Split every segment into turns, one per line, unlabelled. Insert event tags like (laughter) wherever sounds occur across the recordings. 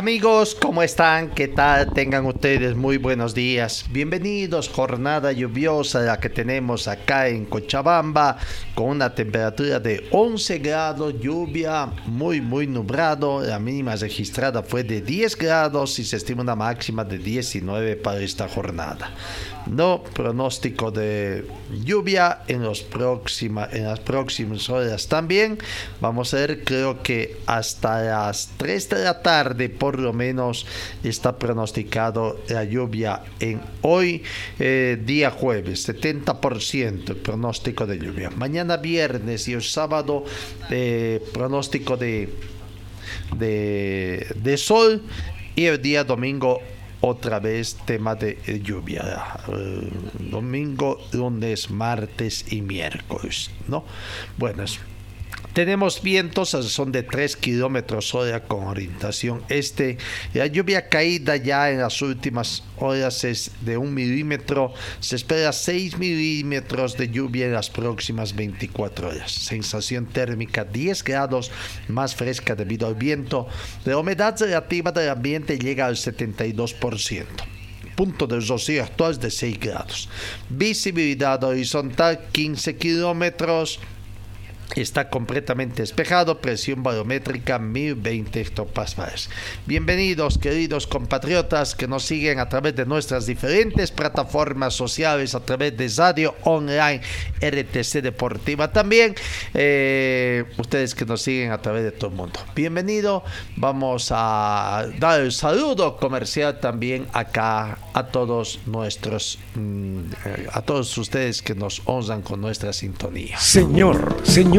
Amigos, ¿cómo están? ¿Qué tal? Tengan ustedes muy buenos días. Bienvenidos, jornada lluviosa la que tenemos acá en Cochabamba, con una temperatura de 11 grados, lluvia muy, muy nublado. La mínima registrada fue de 10 grados y se estima una máxima de 19 para esta jornada. No pronóstico de lluvia en, los próxima, en las próximas horas también. Vamos a ver, creo que hasta las 3 de la tarde por lo menos está pronosticado la lluvia en hoy, eh, día jueves, 70% el pronóstico de lluvia. Mañana viernes y el sábado eh, pronóstico de, de, de sol y el día domingo otra vez tema de eh, lluvia. Eh, domingo, lunes, martes y miércoles, ¿no? Bueno, es- tenemos vientos son de 3 kilómetros hora con orientación este. La lluvia caída ya en las últimas horas es de un milímetro. Se espera 6 milímetros de lluvia en las próximas 24 horas. Sensación térmica 10 grados más fresca debido al viento. La humedad relativa del ambiente llega al 72% punto de rocío actual es de 6 grados. Visibilidad horizontal 15 kilómetros. Está completamente despejado, presión barométrica 1020 hectopascales. Bienvenidos, queridos compatriotas que nos siguen a través de nuestras diferentes plataformas sociales, a través de Radio Online, RTC Deportiva también. eh, ustedes que nos siguen a través de todo el mundo. Bienvenido, vamos a dar el saludo comercial también acá a todos nuestros, mm, eh, a todos ustedes que nos honran con nuestra sintonía.
Señor,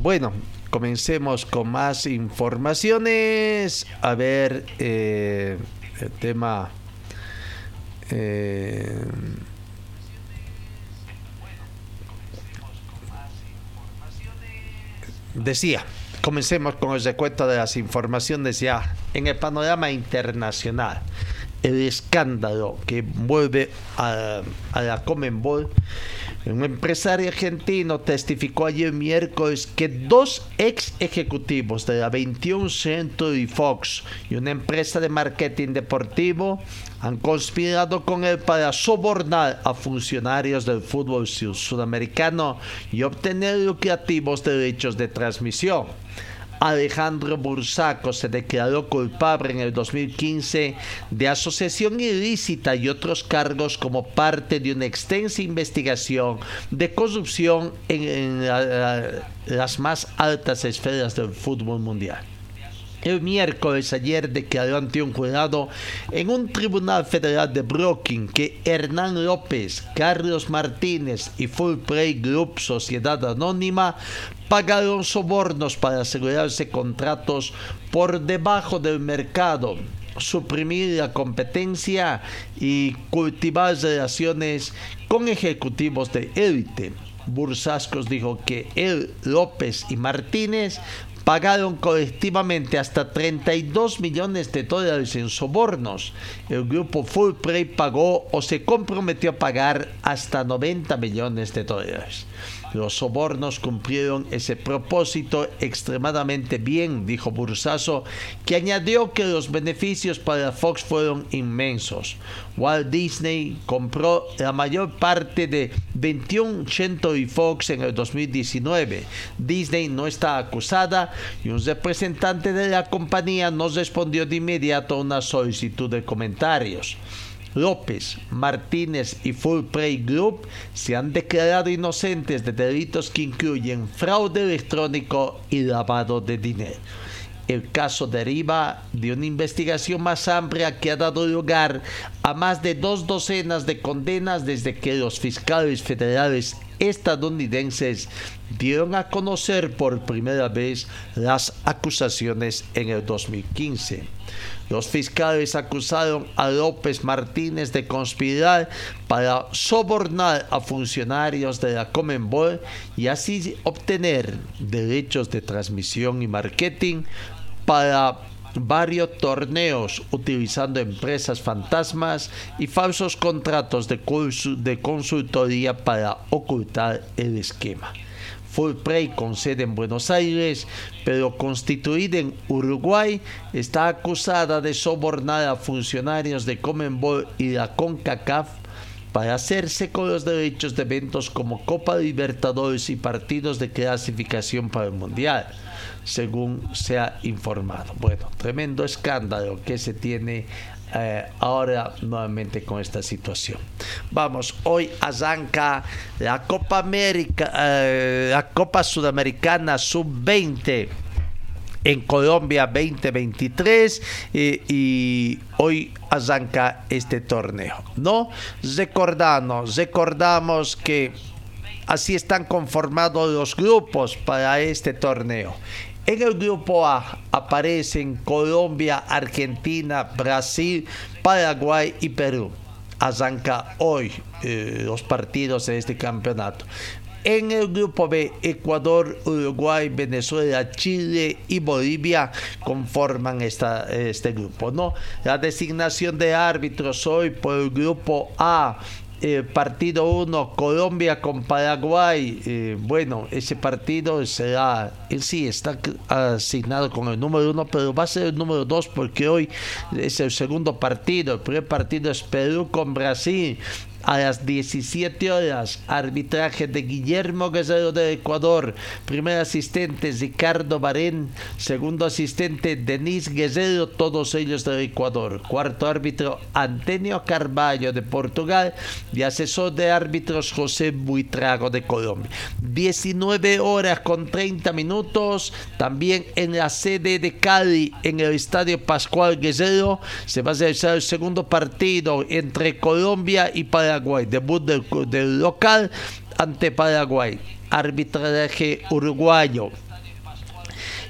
Bueno, comencemos con más informaciones. A ver, eh, el tema... eh, decía, comencemos con el recuento de las informaciones ya en el panorama internacional. El escándalo que vuelve a, a la Comenbol. Un empresario argentino testificó ayer miércoles que dos ex ejecutivos de la 21 Century Fox y una empresa de marketing deportivo han conspirado con él para sobornar a funcionarios del fútbol sud- sudamericano y obtener lucrativos derechos de transmisión. Alejandro Bursaco se declaró culpable en el 2015 de asociación ilícita y otros cargos como parte de una extensa investigación de corrupción en, en la- la- las más altas esferas del fútbol mundial. El miércoles ayer declaró ante un jurado en un tribunal federal de Brooklyn que Hernán López, Carlos Martínez y Full Play Group Sociedad Anónima pagaron sobornos para asegurarse contratos por debajo del mercado, suprimir la competencia y cultivar relaciones con ejecutivos de élite. Bursascos dijo que él, López y Martínez pagaron colectivamente hasta 32 millones de dólares en sobornos. El grupo Fullprey pagó o se comprometió a pagar hasta 90 millones de dólares. Los sobornos cumplieron ese propósito extremadamente bien, dijo Bursazo, que añadió que los beneficios para Fox fueron inmensos. Walt Disney compró la mayor parte de 21 y Fox en el 2019. Disney no está acusada y un representante de la compañía nos respondió de inmediato a una solicitud de comentarios. López, Martínez y Full Group se han declarado inocentes de delitos que incluyen fraude electrónico y lavado de dinero. El caso deriva de una investigación más amplia que ha dado lugar a más de dos docenas de condenas desde que los fiscales federales estadounidenses dieron a conocer por primera vez las acusaciones en el 2015. Los fiscales acusaron a López Martínez de conspirar para sobornar a funcionarios de la Comenbol y así obtener derechos de transmisión y marketing para varios torneos utilizando empresas fantasmas y falsos contratos de, de consultoría para ocultar el esquema. Fullprey con sede en Buenos Aires, pero constituida en Uruguay, está acusada de sobornar a funcionarios de Comenbol y la CONCACAF para hacerse con los derechos de eventos como Copa Libertadores y partidos de clasificación para el Mundial, según se ha informado. Bueno, tremendo escándalo que se tiene eh, ahora nuevamente con esta situación. Vamos, hoy arranca la Copa América, eh, la Copa Sudamericana Sub-20 en Colombia 2023 y hoy arranca este torneo. No recordamos, recordamos que así están conformados los grupos para este torneo. En el grupo A aparecen Colombia, Argentina, Brasil, Paraguay y Perú. Arranca hoy eh, los partidos de este campeonato. En el grupo B, Ecuador, Uruguay, Venezuela, Chile y Bolivia conforman este grupo. ¿no? La designación de árbitros hoy por el grupo A eh, partido 1, Colombia con Paraguay. Eh, bueno, ese partido será, en sí está asignado con el número 1, pero va a ser el número 2 porque hoy es el segundo partido. El primer partido es Perú con Brasil a las 17 horas. Arbitraje de Guillermo Guerrero de Ecuador. Primer asistente Ricardo Barén. Segundo asistente Denis Guerrero, todos ellos de Ecuador. Cuarto árbitro Antonio Carballo de Portugal. Y asesor de árbitros José Buitrago de Colombia. 19 horas con 30 minutos. También en la sede de Cali, en el estadio Pascual Guerrero, se va a realizar el segundo partido entre Colombia y Paraguay Paraguay, debut del, local ante Paraguay, arbitraje uruguayo.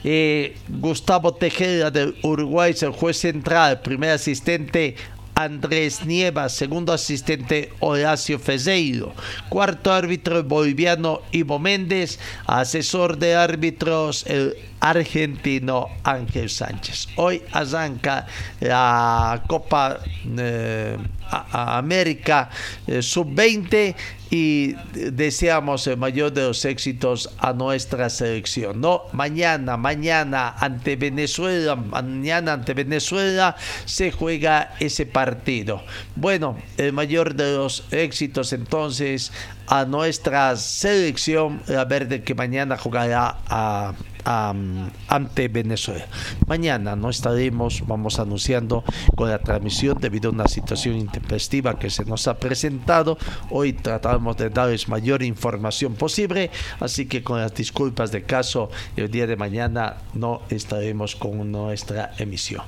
Eh, Gustavo Tejeda del Uruguay es el juez central, primer asistente Andrés Nieva, segundo asistente Horacio Fezeiro, cuarto árbitro boliviano Ivo Méndez, asesor de árbitros el argentino Ángel Sánchez. Hoy arranca la Copa eh, América eh, Sub-20 y deseamos el mayor de los éxitos a nuestra selección. No, mañana, mañana ante Venezuela, mañana ante Venezuela se juega ese partido. Bueno, el mayor de los éxitos entonces a nuestra selección, la verde que mañana jugará a ante Venezuela. Mañana no estaremos, vamos anunciando con la transmisión debido a una situación intempestiva que se nos ha presentado. Hoy tratamos de darles mayor información posible, así que con las disculpas de caso, el día de mañana no estaremos con nuestra emisión.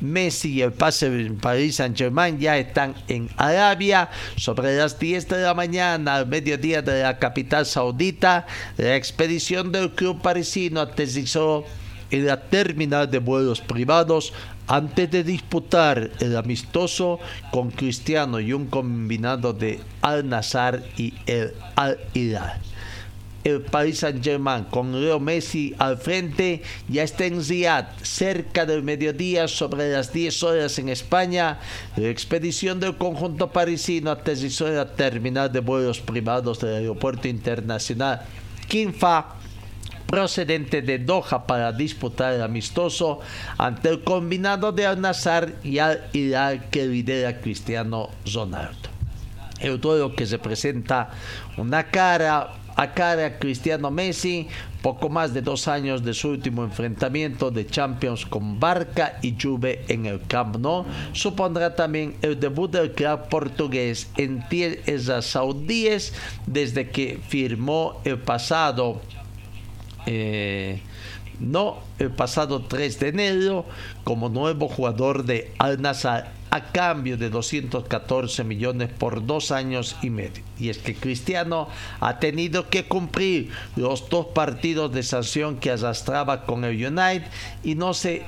Messi y el pase en París Saint-Germain ya están en Arabia. Sobre las 10 de la mañana, al mediodía de la capital saudita, la expedición del club parisino aterrizó en la terminal de vuelos privados antes de disputar el amistoso con Cristiano y un combinado de Al-Nazar y el Al-Hilal. El Paris Saint-Germain con Leo Messi al frente ya está en Riyadh, cerca del mediodía, sobre las 10 horas en España. La expedición del conjunto parisino aterrizó en la terminal de vuelos privados del Aeropuerto Internacional Kinfa procedente de Doha para disputar el amistoso ante el combinado de Al-Nassr y Al-Hilal que lidera Cristiano Ronaldo. El duelo que representa una cara a cara a Cristiano Messi, poco más de dos años de su último enfrentamiento de Champions con Barca y Juve en el Camp Nou, supondrá también el debut del club portugués en tierras saudíes desde que firmó el pasado eh, no el pasado 3 de enero como nuevo jugador de Al Nassr a cambio de 214 millones por dos años y medio. Y es que Cristiano ha tenido que cumplir los dos partidos de sanción que arrastraba con el United y no se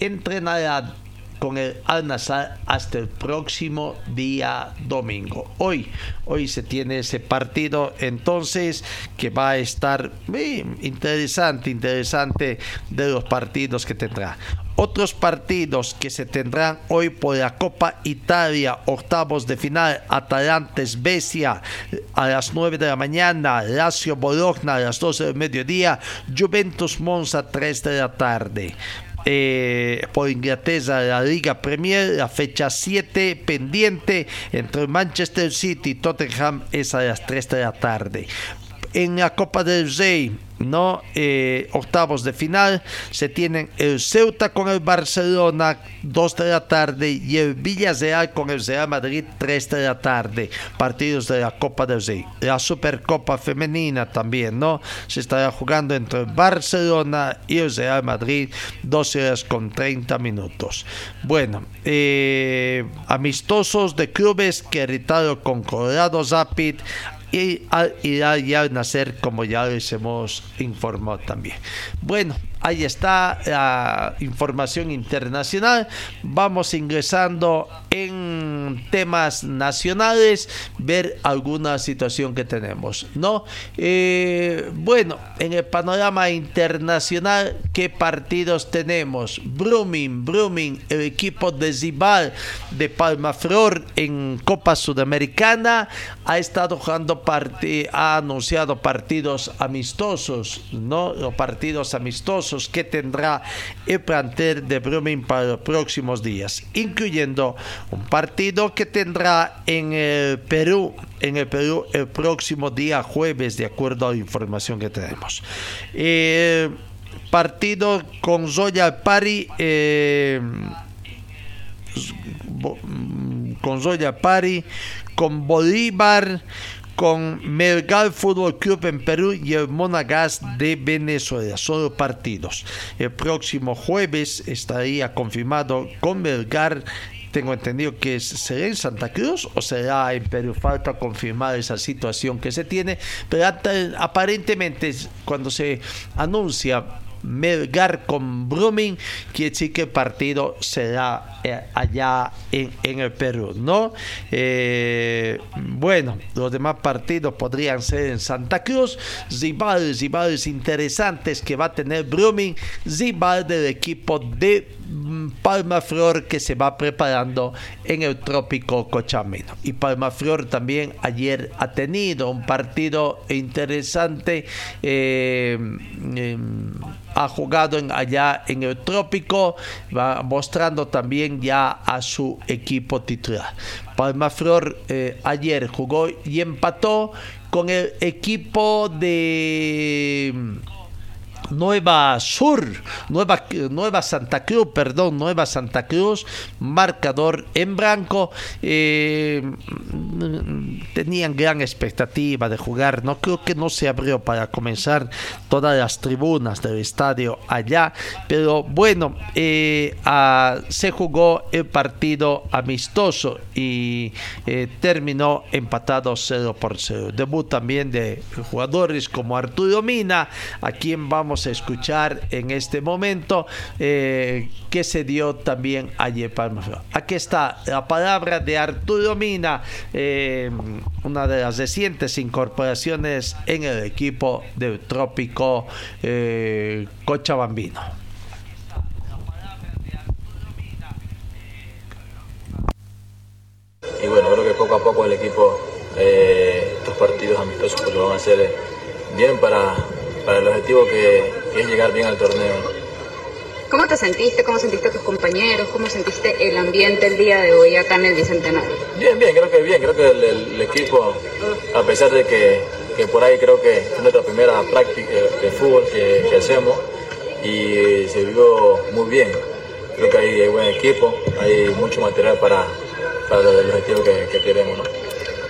entrenará con el Al Nassr hasta el próximo día domingo. Hoy, hoy se tiene ese partido, entonces que va a estar interesante, interesante de los partidos que tendrá. Otros partidos que se tendrán hoy por la Copa Italia, octavos de final, Atalantes Besia a las 9 de la mañana, Lazio Bologna a las 12 del mediodía, Juventus Monza 3 de la tarde. Eh, por Inglaterra, la Liga Premier, la fecha 7 pendiente entre Manchester City y Tottenham es a las 3 de la tarde. En la Copa del Rey, ¿no? Eh, octavos de final se tienen el Ceuta con el Barcelona 2 de la tarde y el Villarreal con el Real Madrid 3 de la tarde. Partidos de la Copa del Rey. La Supercopa femenina también no se estará jugando entre el Barcelona y el Real Madrid 12 horas con 30 minutos. Bueno eh, amistosos de clubes que irritado con Colorado Rapid y al, y al nacer como ya les hemos informado también. Bueno, ahí está la información internacional. Vamos ingresando en temas nacionales, ver alguna situación que tenemos, ¿no? Eh, bueno, en el panorama internacional, ¿qué partidos tenemos? Brumming, Brumming, el equipo de Zibal de Palma Flor en Copa Sudamericana ha estado jugando ha anunciado partidos amistosos, ¿no? Los partidos amistosos que tendrá el plantel de Brumming para los próximos días, incluyendo un partido que tendrá en el Perú, en el Perú el próximo día jueves, de acuerdo a la información que tenemos. Eh, partido con Zoya Pari. Eh, con Zoya Pari, con Bolívar, con Melgar Fútbol Club en Perú y el Monagas de Venezuela. Solo partidos. El próximo jueves estaría confirmado con Melgar tengo entendido que será en Santa Cruz o será en Perú. Falta confirmar esa situación que se tiene, pero aparentemente cuando se anuncia Melgar con Brumming, quiere decir que el partido será eh, allá en, el Perú, ¿no? Eh, bueno, los demás partidos podrían ser en Santa Cruz, rivales, rivales interesantes que va a tener Brumming, rival del equipo de mm, Palma Flor que se va preparando en el trópico Cochamino. Y Palma Flor también ayer ha tenido un partido interesante. Eh, em, ha jugado en, allá en el trópico, va mostrando también ya a su equipo titular. Palma Flor eh, ayer jugó y empató con el equipo de Nueva Sur, Nueva, Nueva Santa Cruz, perdón, Nueva Santa Cruz, marcador en blanco. Eh, tenían gran expectativa de jugar, no creo que no se abrió para comenzar todas las tribunas del estadio allá, pero bueno, eh, se jugó el partido amistoso y eh, terminó empatado 0 por 0. Debut también de jugadores como Arturo Mina, a quien vamos vamos a escuchar en este momento eh, que se dio también ayer Palma Aquí está la palabra de Arturo Mina, eh, una de las recientes incorporaciones en el equipo del Trópico eh, Cochabambino.
Y bueno, creo que poco a poco el equipo, estos partidos amistosos pues lo van a hacer bien para, para el objetivo que, es llegar bien al torneo.
¿Cómo te sentiste? ¿Cómo sentiste a tus compañeros? ¿Cómo sentiste el ambiente el día de hoy acá en el Bicentenario?
Bien, bien, creo que bien. Creo que el, equipo, a pesar de que, que, por ahí creo que es nuestra primera práctica de fútbol que, que hacemos y se vivió muy bien. Creo que hay, buen equipo, hay mucho material para, para el objetivo que, que queremos. ¿no?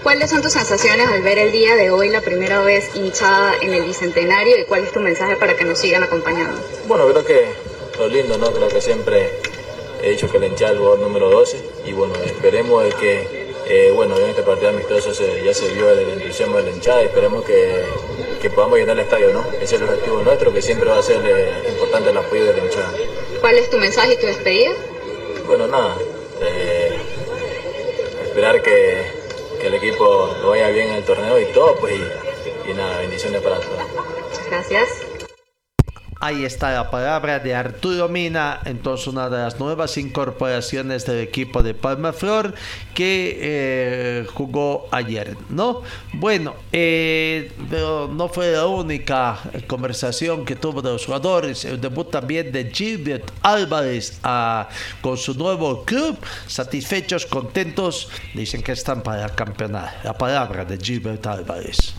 ¿Cuáles son tus sensaciones al ver el día de hoy la primera vez hinchada en el Bicentenario y cuál es tu mensaje para que nos sigan acompañando?
Bueno, creo que lo lindo, ¿no? Creo que siempre he dicho que el hinchada es el jugador número 12 y bueno, esperemos que, eh, bueno, en este partido amistoso ya se vio el, entusiasmo de la hinchada y esperemos que, que, podamos llenar el estadio, ¿no? Ese es el objetivo nuestro, que siempre va a ser eh, importante el apoyo de la hinchada.
¿Cuál es tu mensaje y tu despedida?
Bueno, nada, eh, esperar que que el equipo lo vaya bien en el torneo y todo, pues y, nada, bendiciones para todos.
Gracias.
Ahí está la palabra de Arturo Mina, entonces una de las nuevas incorporaciones del equipo de Palma Flor que eh, jugó ayer, ¿no? Bueno, eh, pero no fue la única conversación que tuvo de los jugadores, el debut también de Gilbert Álvarez ah, con su nuevo club, satisfechos, contentos, dicen que están para campeonar. La palabra de Gilbert Álvarez.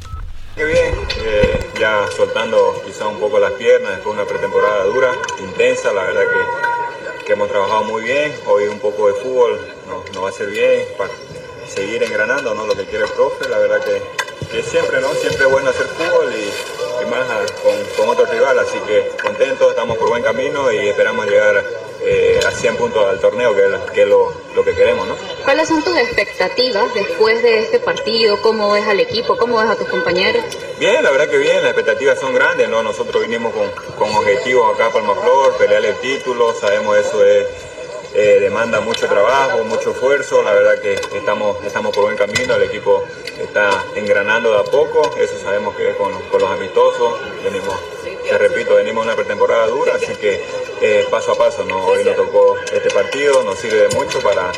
Qué bien, eh, ya soltando quizá un poco las piernas después de una pretemporada dura, intensa, la verdad que, que hemos trabajado muy bien, hoy un poco de fútbol nos, va a hacer bien para seguir engranando ¿no? lo que quiere el profe, la verdad que, que siempre, ¿no? siempre es bueno hacer fútbol y, y más con, con, otro rival, así que contentos, estamos por buen camino y esperamos llegar eh, a 100 puntos al torneo, que es, que lo, lo, que queremos. ¿no?
¿Cuáles son tus expectativas después de este partido? ¿Cómo ves al equipo? ¿Cómo ves a tus compañeros?
Bien, la verdad que bien, las expectativas son grandes. ¿no? Nosotros vinimos con, con objetivos acá para Palmaflor, pelear el título, sabemos eso es eh, demanda mucho trabajo, mucho esfuerzo, la verdad que estamos, estamos por buen camino, el equipo está engranando de a poco, eso sabemos que es con, los amistosos, venimos, te repito, venimos una pretemporada dura, así que eh, paso a paso, ¿no? hoy nos tocó este partido, nos sirve mucho para,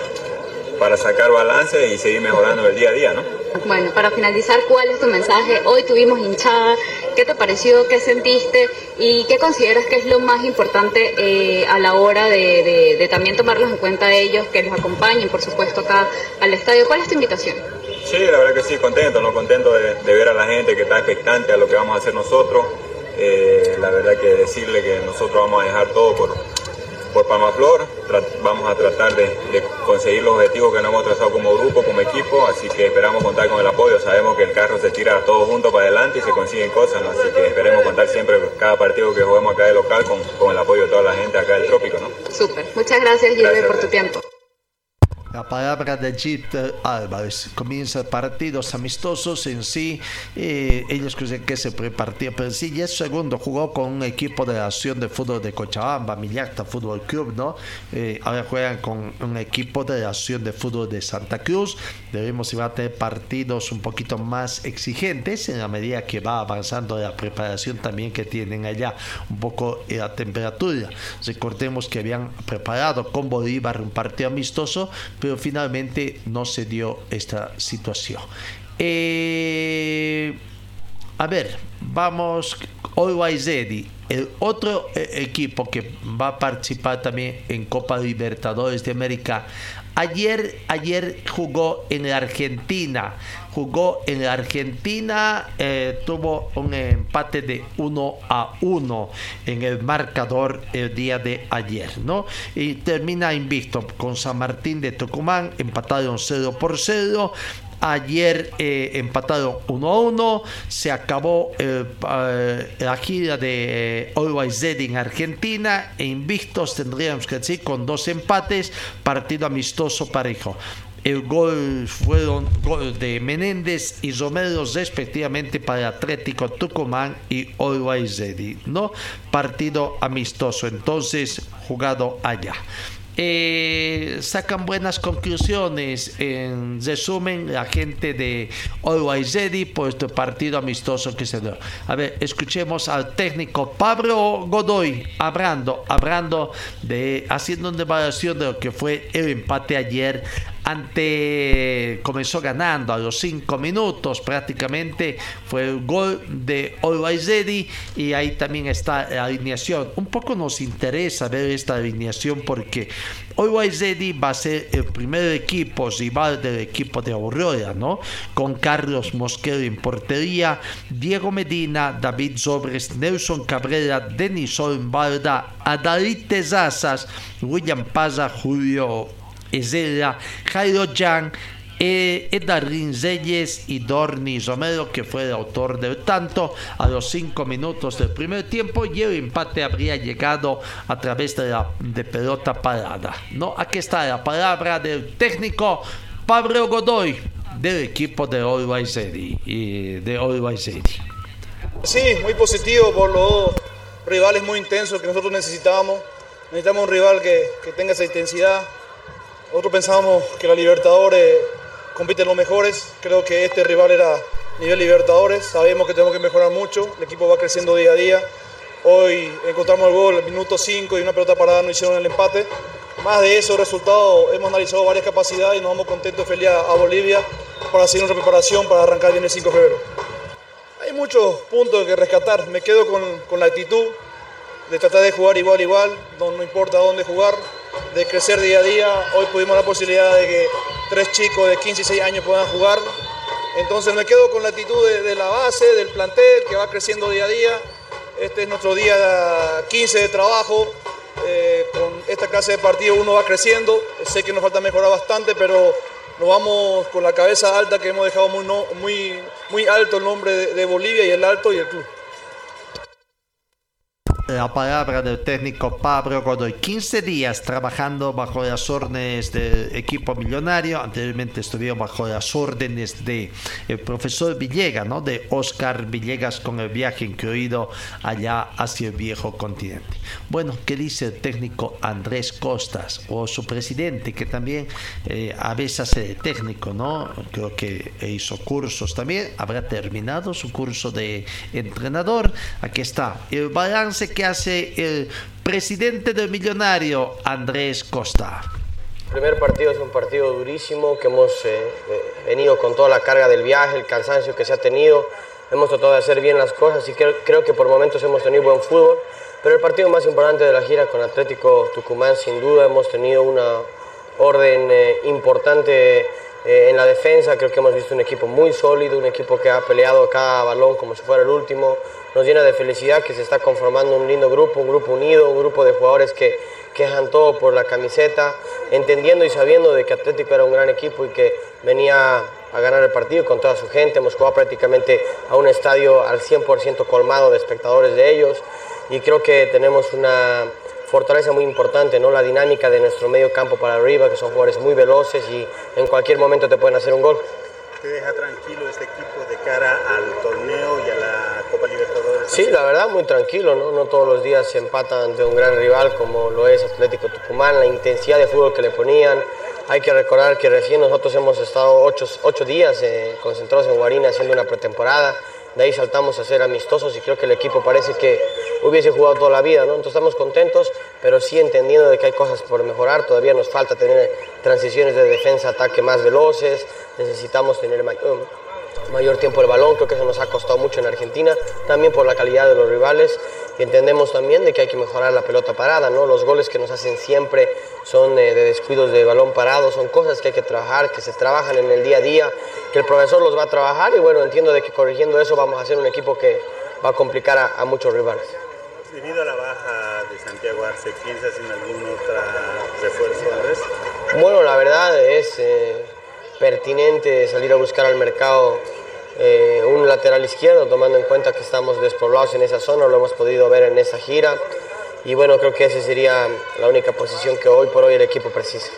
para sacar balance y seguir mejorando el día a día, ¿no?
Bueno, para finalizar, ¿cuál es tu mensaje? Hoy tuvimos hinchada, ¿qué te pareció? ¿Qué sentiste? ¿Y qué consideras que es lo más importante eh, a la hora de, también tomarlos en cuenta ellos, que los acompañen, por supuesto, acá al estadio? ¿Cuál es tu invitación?
Sí, la verdad que sí, contento, ¿no? Contento de, ver a la gente que está expectante a lo que vamos a hacer nosotros. Eh, la verdad que decirle que nosotros vamos a dejar todo por, por Palmaflor. Vamos a tratar de, conseguir los objetivos que nos hemos trazado como grupo, como equipo, así que esperamos contar con el apoyo. Sabemos que el carro se tira todos juntos para adelante y se consiguen cosas, así que esperemos contar siempre cada partido que juguemos acá de local con, con el apoyo de toda la gente acá del Trópico. ¿no?
Súper, muchas gracias, Gilbert, por tu tiempo.
La palabra de Jit Álvarez. Comienza partidos amistosos en sí. Eh, ellos creen que se prepartía, pero sí, ya es segundo. Jugó con un equipo de la Acción de Fútbol de Cochabamba, Millarta Fútbol Club, ¿no? Eh, ahora juegan con un equipo de la Acción de Fútbol de Santa Cruz. Debemos ir a tener partidos un poquito más exigentes en la medida que va avanzando la preparación también que tienen allá. Un poco la temperatura. Recordemos que habían preparado con Bolívar un partido amistoso pero finalmente no se dio esta situación. Eh, a ver, vamos, Always Ready, el otro eh, equipo que va a participar también en Copa Libertadores de América. Ayer, ayer jugó en la Argentina, jugó en la Argentina, eh, tuvo un empate de 1 a 1 en el marcador el día de ayer, ¿no? Y termina invicto con San Martín de Tucumán, empataron 0 por 0. Ayer eh, empataron 1 a 1. Se acabó eh, la gira de Always Dead en Argentina. E invictos tendríamos que decir con dos empates. Partido amistoso parejo. El gol fueron gol de Menéndez y Romero respectivamente para Atlético Tucumán y Always ¿no? Partido amistoso, entonces jugado allá. Eh, sacan buenas conclusiones. En resumen, la gente de Always por este partido amistoso que se dio. A ver, escuchemos al técnico Pablo Godoy hablando, hablando de, haciendo una evaluación de lo que fue el empate ayer ante comenzó ganando a los cinco minutos prácticamente fue el gol de Always Ready y ahí también está la alineación. Un poco nos interesa ver esta alineación porque Always Ready va a ser el primer equipo rival del equipo de Aurora no con Carlos Mosquero en portería Diego Medina David Sobres Nelson Cabrera Denison Balda Adalite Tezazas William Paza Julio Ezela, Jairo Jan, eh, Edarín Reyes y Dorni Romero, que fue el autor del tanto a los cinco minutos del primer tiempo y el empate habría llegado a través de la de pelota parada. ¿no? Aquí está la palabra del técnico Pablo Godoy del equipo de Always Ready, y de Always Ready.
Sí, muy positivo por los rivales muy intensos que nosotros necesitábamos. Necesitamos un rival que, que tenga esa intensidad, nosotros pensábamos que la Libertadores compiten los mejores. Creo que este rival era nivel Libertadores. Sabemos que tenemos que mejorar mucho. El equipo va creciendo día a día. Hoy encontramos el gol, minuto 5 y una pelota parada no hicieron el empate. Más de eso, resultado, hemos analizado varias capacidades y nos vamos contentos feliz a Bolivia para hacer una preparación para arrancar bien el 5 de febrero. Hay muchos puntos que rescatar. Me quedo con, con la actitud de tratar de jugar igual, igual, no, no importa dónde jugar de crecer día a día. Hoy pudimos la posibilidad de que tres chicos de 15 y 6 años puedan jugar. Entonces me quedo con la actitud de, la base, del plantel, que va creciendo día a día. Este es nuestro día 15 de trabajo. Eh, con esta clase de partido uno va creciendo. Sé que nos falta mejorar bastante, pero nos vamos con la cabeza alta que hemos dejado muy, muy, muy alto el nombre de Bolivia y el alto y el club
la palabra del técnico Pablo Godoy. 15 días trabajando bajo las órdenes del equipo millonario. Anteriormente estuvieron bajo las órdenes del el profesor Villegas, ¿no? de Oscar Villegas, con el viaje incluido allá hacia el viejo continente. Bueno, ¿qué dice el técnico Andrés Costas o su presidente, que también eh, a veces de técnico, ¿no? Creo que hizo cursos también. Habrá terminado su curso de entrenador. Aquí está el balance que hace el presidente del Millonario, Andrés Costa.
El primer partido es un partido durísimo que hemos eh, eh, venido con toda la carga del viaje, el cansancio que se ha tenido. Hemos tratado de hacer bien las cosas y creo, creo que por momentos hemos tenido buen fútbol. Pero el partido más importante de la gira con Atlético Tucumán, sin duda, hemos tenido una orden eh, importante en la defensa. Creo que hemos visto un equipo muy sólido, un equipo que ha peleado cada balón como si fuera el último nos llena de felicidad que se está conformando un lindo grupo, un grupo unido, un grupo de jugadores que, quejan todo por la camiseta, entendiendo y sabiendo de que Atlético era un gran equipo y que venía a ganar el partido con toda su gente. Hemos jugado prácticamente a un estadio al 100% colmado de espectadores de ellos y creo que tenemos una fortaleza muy importante, ¿no? la dinámica de nuestro medio campo para arriba, que son jugadores muy veloces y en cualquier momento te pueden hacer un gol.
¿Te deja tranquilo este equipo de cara al torneo y a la Copa Libertadores?
Sí, la verdad, muy tranquilo, ¿no? No todos los días se empatan ante un gran rival como lo es Atlético Tucumán, la intensidad de fútbol que le ponían. Hay que recordar que recién nosotros hemos estado ocho, ocho días eh, concentrados en Guarina haciendo una pretemporada de ahí saltamos a ser amistosos y creo que el equipo parece que hubiese jugado toda la vida, ¿no? Entonces estamos contentos, pero sí entendiendo de que hay cosas por mejorar, todavía nos falta tener transiciones de defensa-ataque más veloces, necesitamos tener mayor, mayor tiempo el balón, creo que eso nos ha costado mucho en Argentina, también por la calidad de los rivales y entendemos también de que hay que mejorar la pelota parada, ¿no? Los goles que nos hacen siempre son eh, de descuidos de balón parado, son cosas que hay que trabajar, que se trabajan en el día a día, que el profesor los va a trabajar y bueno, entiendo de que corrigiendo eso vamos a hacer un equipo que va a complicar a, muchos rivales.
Debido a la baja de Santiago Arce, ¿piensas en algún otro refuerzo, Andrés?
Bueno, la verdad es eh, pertinente salir a buscar al mercado eh, un lateral izquierdo, tomando en cuenta que estamos despoblados en esa zona, lo hemos podido ver en esa gira. Y bueno, creo que esa sería la única posición que hoy por hoy el equipo precisa.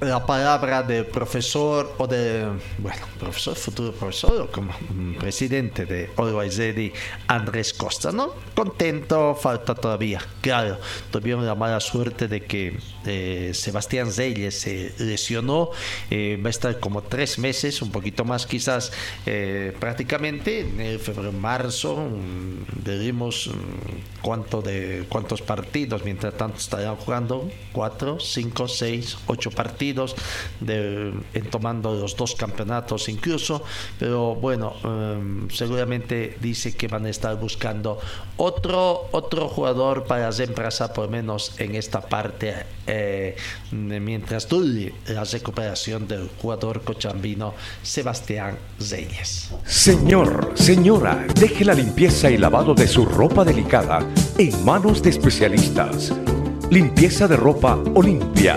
La palabra del profesor o de, bueno, profesor, futuro profesor o como mm, presidente de Oroaizedi, Andrés Costa, ¿no? Contento, falta todavía. Claro, tuvieron la mala suerte de que eh, Sebastián Zeyes se lesionó, eh, va a estar como tres meses, un poquito más quizás, eh, prácticamente, en febrero, marzo, mm, veremos mm, cuánto de, cuántos partidos, mientras tanto estarán jugando, cuatro, cinco, seis, ocho partidos de, en tomando los dos campeonatos incluso, pero bueno, em, seguramente dice que van a estar buscando otro, otro jugador para reemplazar por menos en esta parte eh, mientras dure la recuperación del jugador cochambino Sebastián Zeyes.
Señor, señora, deje la limpieza y lavado de su ropa delicada en manos de especialistas. Limpieza de ropa Olimpia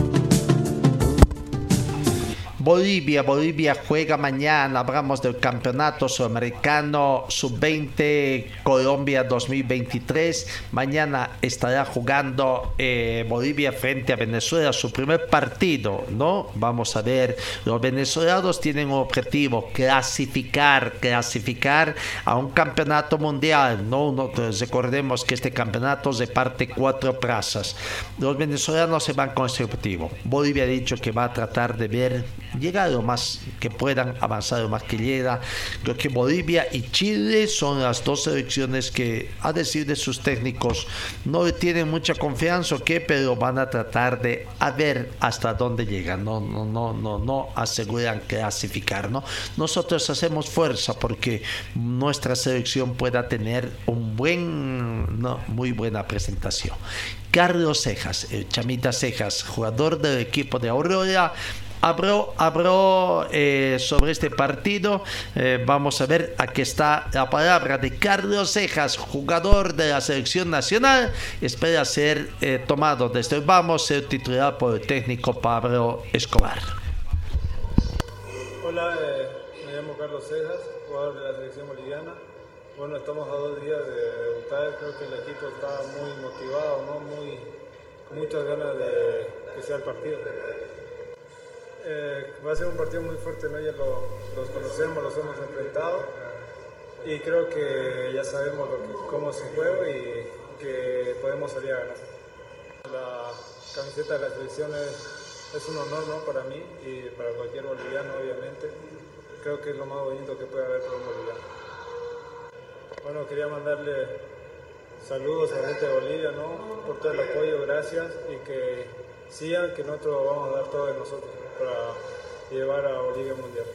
Bolivia, Bolivia juega mañana, hablamos del campeonato sudamericano sub-20 Colombia 2023. Mañana estará jugando eh, Bolivia frente a Venezuela su primer partido, ¿no? Vamos a ver, los venezolanos tienen un objetivo, clasificar, clasificar a un campeonato mundial, ¿no? no recordemos que este campeonato se parte cuatro plazas. Los venezolanos se van con ese objetivo. Bolivia ha dicho que va a tratar de ver llegar lo más que puedan, avanzar lo más que llega. Creo que Bolivia y Chile son las dos selecciones que, a decir de sus técnicos, no le tienen mucha confianza, ¿qué? pero van a tratar de a ver hasta dónde llegan. No, no, no, no, no aseguran clasificar. ¿no? Nosotros hacemos fuerza porque nuestra selección pueda tener un buen, no, muy buena presentación. Carlos Cejas, eh, Chamita Cejas, jugador del equipo de Aurora, Habló, eh, sobre este partido. Eh, vamos a ver, aquí está la palabra de Carlos Cejas, jugador de la selección nacional. Espera ser eh, tomado desde el vamos, ser titular por el técnico Pablo Escobar.
Hola, me llamo Carlos Cejas, jugador de la selección boliviana. Bueno, estamos a dos días de debutar. Creo que el equipo está muy motivado, ¿no? muy, con muchas ganas de que sea el partido. Eh, va a ser un partido muy fuerte, ¿no? ya los conocemos, los hemos enfrentado y creo que ya sabemos cómo se juega y que podemos salir a ganar. La camiseta de la selección es, un honor ¿no? para mí y para cualquier boliviano, obviamente. Creo que es lo más bonito que puede haber para un boliviano. Bueno, quería mandarle saludos a la gente de Bolivia ¿no? por todo el apoyo, gracias y que sigan, que nosotros vamos a dar todo de nosotros para llevar a Bolivia Mundial.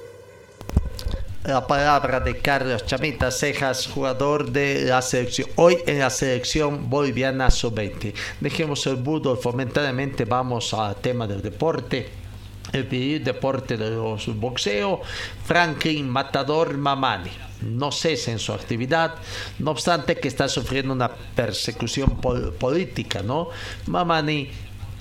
La palabra de Carlos Chamita Cejas, jugador de la selección, hoy en la selección boliviana sub-20. Dejemos el budo, fomentadamente vamos al tema del deporte el deporte de los boxeo, Franklin Matador Mamani. No cesa en su actividad, no obstante que está sufriendo una persecución política, ¿no? Mamani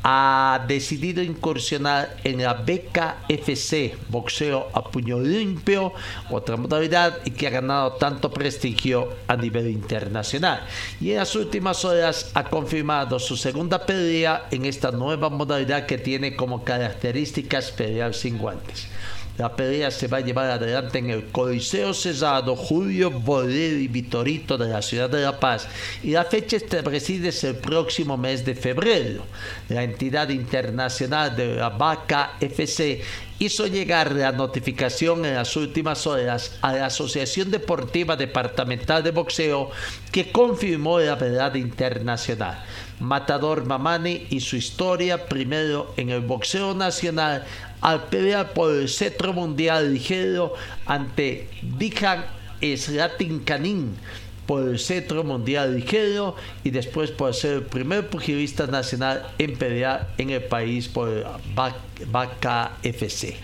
ha decidido incursionar en la BKFC, boxeo a puño limpio, otra modalidad que ha ganado tanto prestigio a nivel internacional. Y en las últimas horas ha confirmado su segunda pelea en esta nueva modalidad que tiene como características pelear sin guantes. La pelea se va a llevar adelante en el Coliseo Cesado Julio Borrell y Vitorito de la ciudad de La Paz y la fecha establecida es el próximo mes de febrero. La entidad internacional de la Vaca FC hizo llegar la notificación en las últimas horas a la Asociación Deportiva Departamental de Boxeo que confirmó la verdad internacional. Matador Mamani y su historia primero en el boxeo nacional al pelear por el cetro mundial ligero ante Dijan Slatin Kanin por el cetro mundial ligero y después por ser el primer pugilista nacional en pelear en el país por Vaca FC.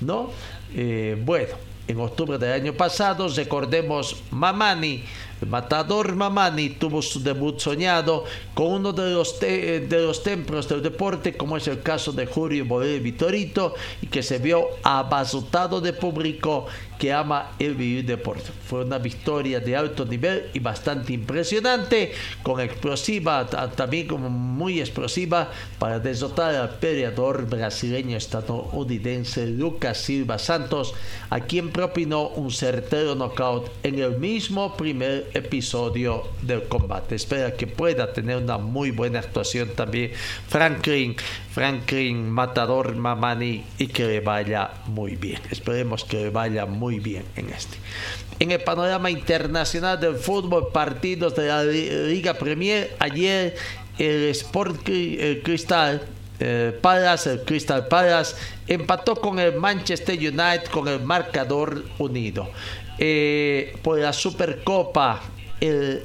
¿no? Eh, bueno, en octubre del año pasado, recordemos, Mamani El matador Mamani tuvo su debut soñado con uno de los, de los templos del deporte, como es el caso de Julio Borel Vitorito, y que se vio abarrotado de público que ama el vivir deporte. Fue una victoria de alto nivel y bastante impresionante, con explosiva, también como muy explosiva, para derrotar al peleador brasileño estadounidense Lucas Silva Santos, a quien propinó un certero knockout en el mismo primer episodio del combate. Espera que pueda tener una muy buena actuación también Franklin, Franklin Matador Mamani y que le vaya muy bien. Esperemos que le vaya muy muy bien en este. En el panorama internacional del fútbol, partidos de la Liga Premier, ayer el Sport el Cristal eh, el Crystal Palace, empató con el Manchester United con el marcador unido. Eh, por la Supercopa, el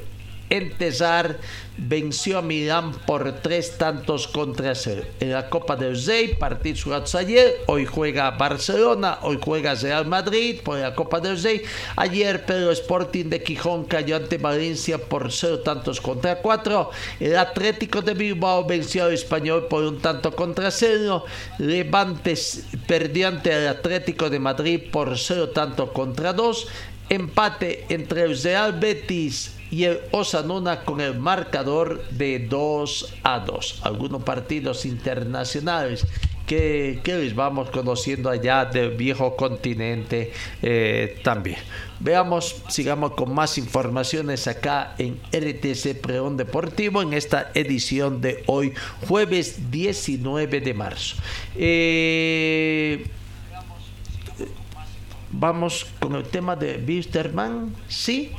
Entesar venció a Milán por tres tantos contra cero. En la Copa del Rey, partidos jugados ayer, hoy juega Barcelona, hoy juega Real Madrid por la Copa del Rey. Ayer Pedro Sporting de Quijón cayó ante Valencia por cero tantos contra cuatro. El Atlético de Bilbao venció al Español por un tanto contra cero. Levantes perdió ante el Atlético de Madrid por cero tanto contra dos. Empate entre el Real Betis y el Osanuna con el marcador de 2 a 2. Algunos partidos internacionales que, les vamos conociendo allá del viejo continente eh, también. Veamos, sigamos con más informaciones acá en RTC Preón Deportivo en esta edición de hoy, jueves 19 de marzo. Eh, vamos con el tema de Wisterman, sí.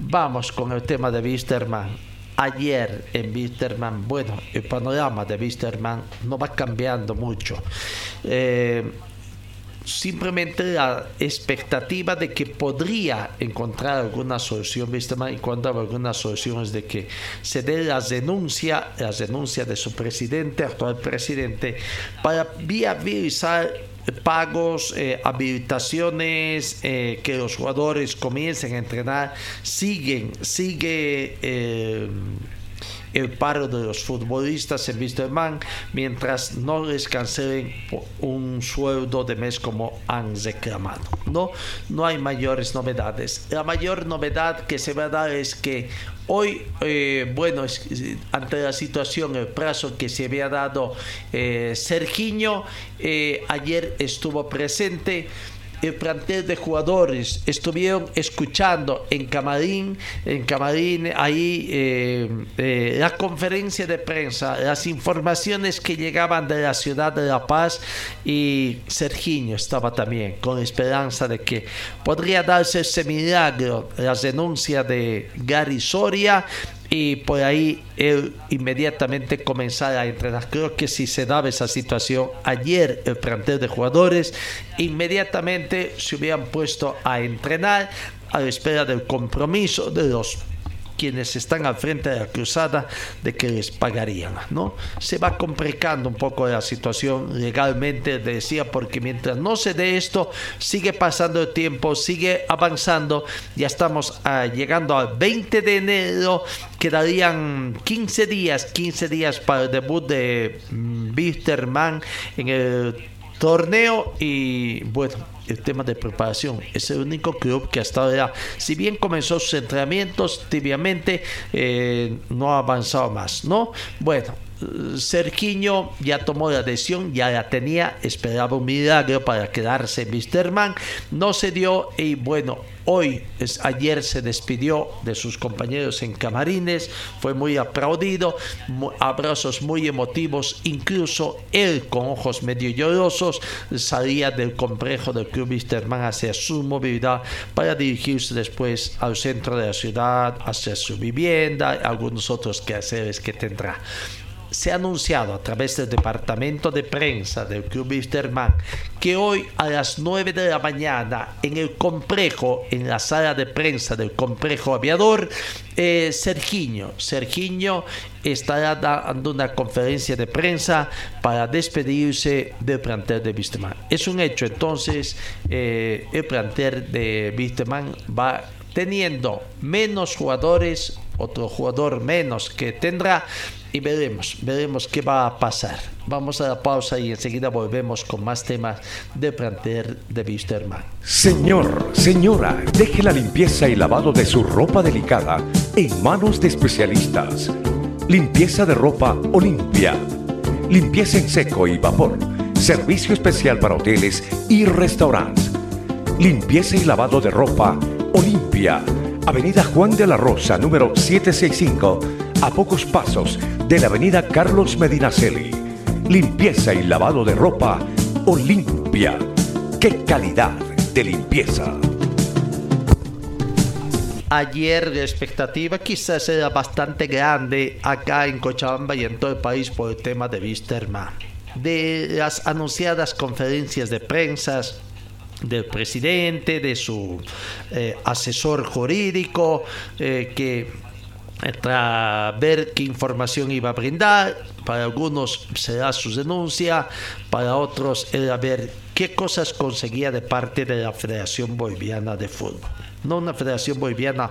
Vamos con el tema de Wisterman. Ayer en Wisterman, bueno, el panorama de Wisterman no va cambiando mucho. Eh, simplemente la expectativa de que podría encontrar alguna solución, Wisterman, y cuando hay algunas soluciones de que se dé la denuncia, la denuncia de su presidente, actual presidente, para viabilizar pagos, eh, habilitaciones, eh, que los jugadores comiencen a entrenar, siguen, sigue eh, el paro de los futbolistas en Wisterman mientras no les cancelen un sueldo de mes como han reclamado. No, no hay mayores novedades. La mayor novedad que se va a dar es que Hoy, eh, bueno, ante la situación, el plazo que se había dado eh, Sergiño, eh, ayer estuvo presente el plantel de jugadores estuvieron escuchando en camarín, en camarín ahí eh, eh, la conferencia de prensa, las informaciones que llegaban de la ciudad de La Paz y Serginho estaba también con esperanza de que podría darse ese milagro, la denuncia de Gary Soria y por ahí él inmediatamente comenzara a entrenar. Creo que si se daba esa situación ayer, el plantel de jugadores inmediatamente se hubieran puesto a entrenar a la espera del compromiso de los quienes están al frente de la cruzada de que les pagarían, ¿no? Se va complicando un poco la situación legalmente, decía, porque mientras no se dé esto, sigue pasando el tiempo, sigue avanzando, ya estamos ah, llegando al 20 de enero, quedarían 15 días, 15 días para el debut de Bisterman mm, en el torneo y bueno, el tema de preparación. Es el único club que hasta ahora, si bien comenzó sus entrenamientos tibiamente, eh, no ha avanzado más, ¿no? Bueno, Sergiño ya tomó la decisión, ya la tenía, esperaba un milagro para quedarse Misterman, no se dio y bueno, hoy, es, ayer se despidió de sus compañeros en camarines, fue muy aplaudido, abrazos muy emotivos, incluso él con ojos medio llorosos salía del complejo del club Misterman hacia su movilidad para dirigirse después al centro de la ciudad, hacia su vivienda, algunos otros quehaceres que tendrá se ha anunciado a través del departamento de prensa del Club Wisterman que hoy a las 9 de la mañana en el complejo, en la sala de prensa del complejo aviador, eh, Sergiño, estará dando una conferencia de prensa para despedirse del plantel de Wisterman. Es un hecho, entonces, eh, el plantel de Wisterman va teniendo menos jugadores, otro jugador menos que tendrá y veremos, veremos qué va a pasar. Vamos a la pausa y enseguida volvemos con más temas de plantel de Wisterman.
Señor, señora, deje la limpieza y lavado de su ropa delicada en manos de especialistas. Limpieza de ropa Olimpia. Limpieza en seco y vapor. Servicio especial para hoteles y restaurantes. Limpieza y lavado de ropa Olimpia. Avenida Juan de la Rosa, número 765, a pocos pasos de la Avenida Carlos Medinaceli. Limpieza y lavado de ropa Olimpia. ¡Qué calidad de limpieza!
Ayer la expectativa quizás era bastante grande acá en Cochabamba y en todo el país por el tema de Wisterman. De las anunciadas conferencias de prensa del presidente, de su eh, asesor jurídico, eh, que para ver qué información iba a brindar. Para algunos será su denuncia, para otros era ver qué cosas conseguía de parte de la Federación Boliviana de Fútbol. No una Federación Boliviana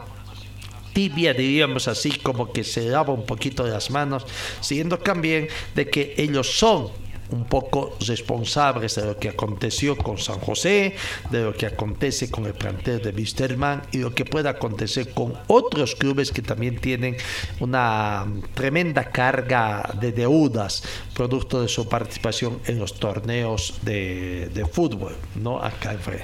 tibia, diríamos así, como que se lava un poquito de las manos, siendo también de que ellos son un poco responsables de lo que aconteció con San José, de lo que acontece con el plantel de Wisterman y lo que pueda acontecer con otros clubes que también tienen una tremenda carga de deudas producto de su participación en los torneos de, fútbol, ¿no? Acá en Fred.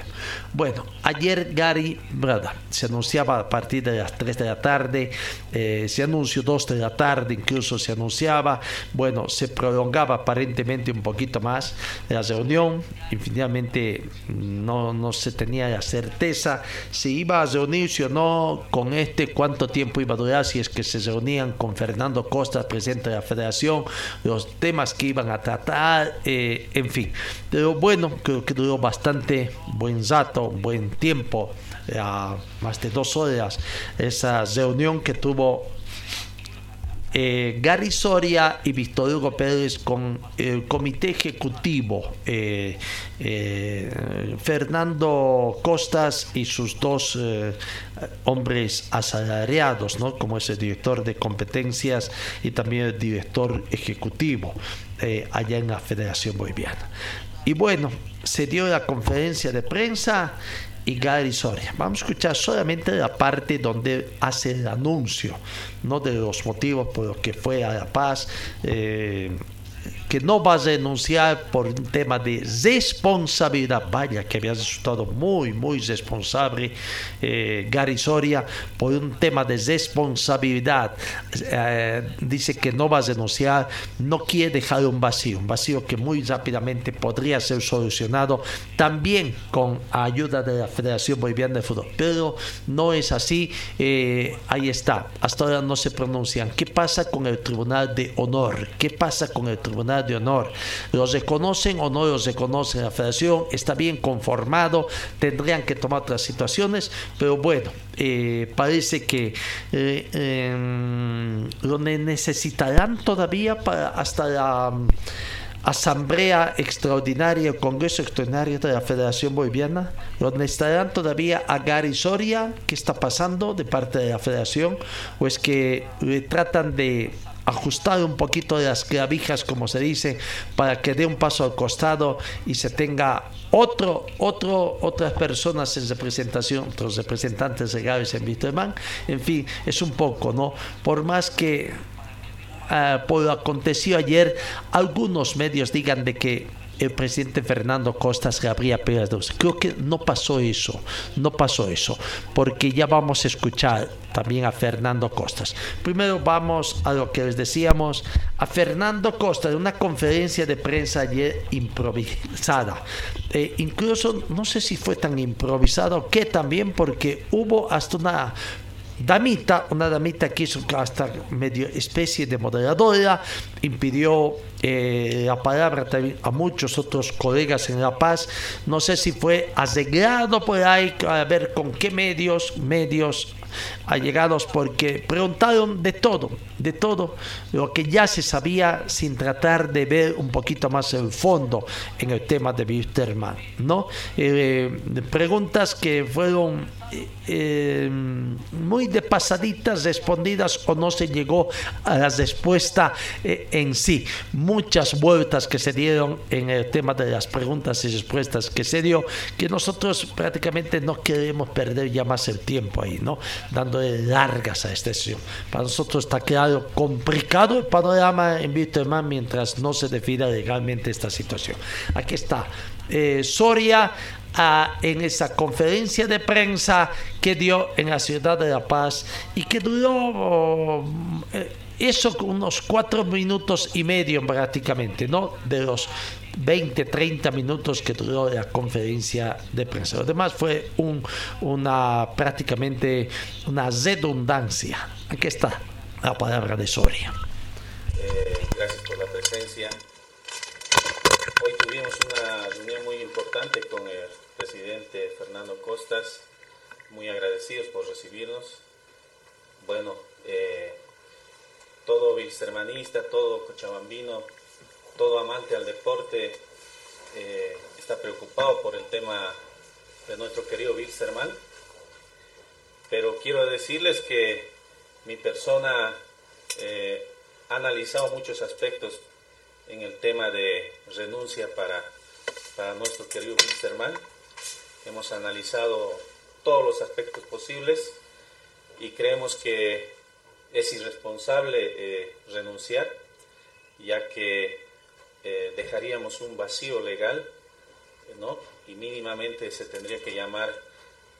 Bueno, ayer Gary Brada se anunciaba a partir de las 3 de la tarde, eh, se anunció 2 de la tarde, incluso se anunciaba, bueno, se prolongaba aparentemente un poquito más la reunión y finalmente no, no se tenía la certeza si iba a reunirse o no con este, cuánto tiempo iba a durar, si es que se reunían con Fernando Costa, presidente de la federación, los temas que iban a tratar, eh, en fin. Pero bueno, creo que duró bastante buen rato, buen tiempo, a más de dos horas, esa reunión que tuvo eh, Gary Soria y Víctor Hugo Pérez con el comité ejecutivo, eh, eh, Fernando Costas y sus dos hombres asalariados, ¿no? como es el director de competencias y también el director ejecutivo allá en la Federación Boliviana. Y bueno, se dio la conferencia de prensa y Gary Soria. Vamos a escuchar solamente la parte donde hace el anuncio, no de los motivos por los que fue a La Paz. Eh, que no va a renunciar por un tema de responsabilidad. Vaya, que había resultado muy, muy responsable eh, Gary Soria por un tema de responsabilidad. Eh, dice que no va a renunciar, no quiere dejar un vacío, un vacío que muy rápidamente podría ser solucionado también con ayuda de la Federación Boliviana de Fútbol. Pero no es así. Eh, ahí está. Hasta ahora no se pronuncian. ¿Qué pasa con el Tribunal de Honor? ¿Qué pasa con el Tribunal de Honor. ¿Los reconocen o no los reconocen la federación? Está bien conformado, tendrían que tomar otras situaciones, pero bueno, eh, parece que eh, em, lo necesitarán todavía para hasta la mm, Asamblea Extraordinaria, el Congreso Extraordinario de la Federación Boliviana. Lo necesitarán todavía a Gary Soria, ¿qué está pasando de parte de la Federación? ¿O es que le tratan de ajustar un poquito de las clavijas, como se dice, para que dé un paso al costado y se tenga otro, otro, otras personas en representación, otros representantes legales en Wisterman. En fin, es un poco, ¿no? Por más que uh, por lo acontecido ayer, algunos medios digan de que el presidente Fernando Costas habría pedido. Creo que no pasó eso, no pasó eso, porque ya vamos a escuchar también a Fernando Costas. Primero vamos a lo que les decíamos, a Fernando Costas, de una conferencia de prensa ayer improvisada. Eh, incluso no sé si fue tan improvisado que también porque hubo hasta una damita, una damita que hizo hasta medio especie de moderadora, impidió eh, la palabra a muchos otros colegas en La Paz. No sé si fue arreglado por ahí, a ver con qué medios, medios allegados, porque preguntaron de todo, de todo lo que ya se sabía sin tratar de ver un poquito más el fondo en el tema de Wisterman, ¿no? Eh, preguntas que fueron eh, muy de pasaditas respondidas o no se llegó a la respuesta eh, en sí. Muchas vueltas que se dieron en el tema de las preguntas y respuestas que se dio, que nosotros prácticamente no queremos perder ya más el tiempo ahí, ¿no? Dándole largas a esta sesión. Para nosotros está claro, complicado el panorama en Bitterman mientras no se defina legalmente esta situación. Aquí está. Eh, Soria en esa conferencia de prensa que dio en la ciudad de La Paz y que duró eh, eso unos cuatro minutos y medio prácticamente, ¿no? De los 20, 30 minutos que duró la conferencia de prensa. Lo demás fue un, una prácticamente una redundancia. Aquí está la palabra de Soria.
Eh, gracias por la presencia. Hoy tuvimos una reunión muy importante con el presidente Fernando Costas, muy agradecidos por recibirnos. Bueno, eh, todo bilsermanista, todo cochabambino, todo amante al deporte eh, está preocupado por el tema de nuestro querido Bilserman. Pero quiero decirles que mi persona eh, ha analizado muchos aspectos en el tema de renuncia para, para nuestro querido Bilserman hemos analizado todos los aspectos posibles y creemos que es irresponsable eh, renunciar, ya que eh, dejaríamos un vacío legal, ¿no? Y mínimamente se tendría que llamar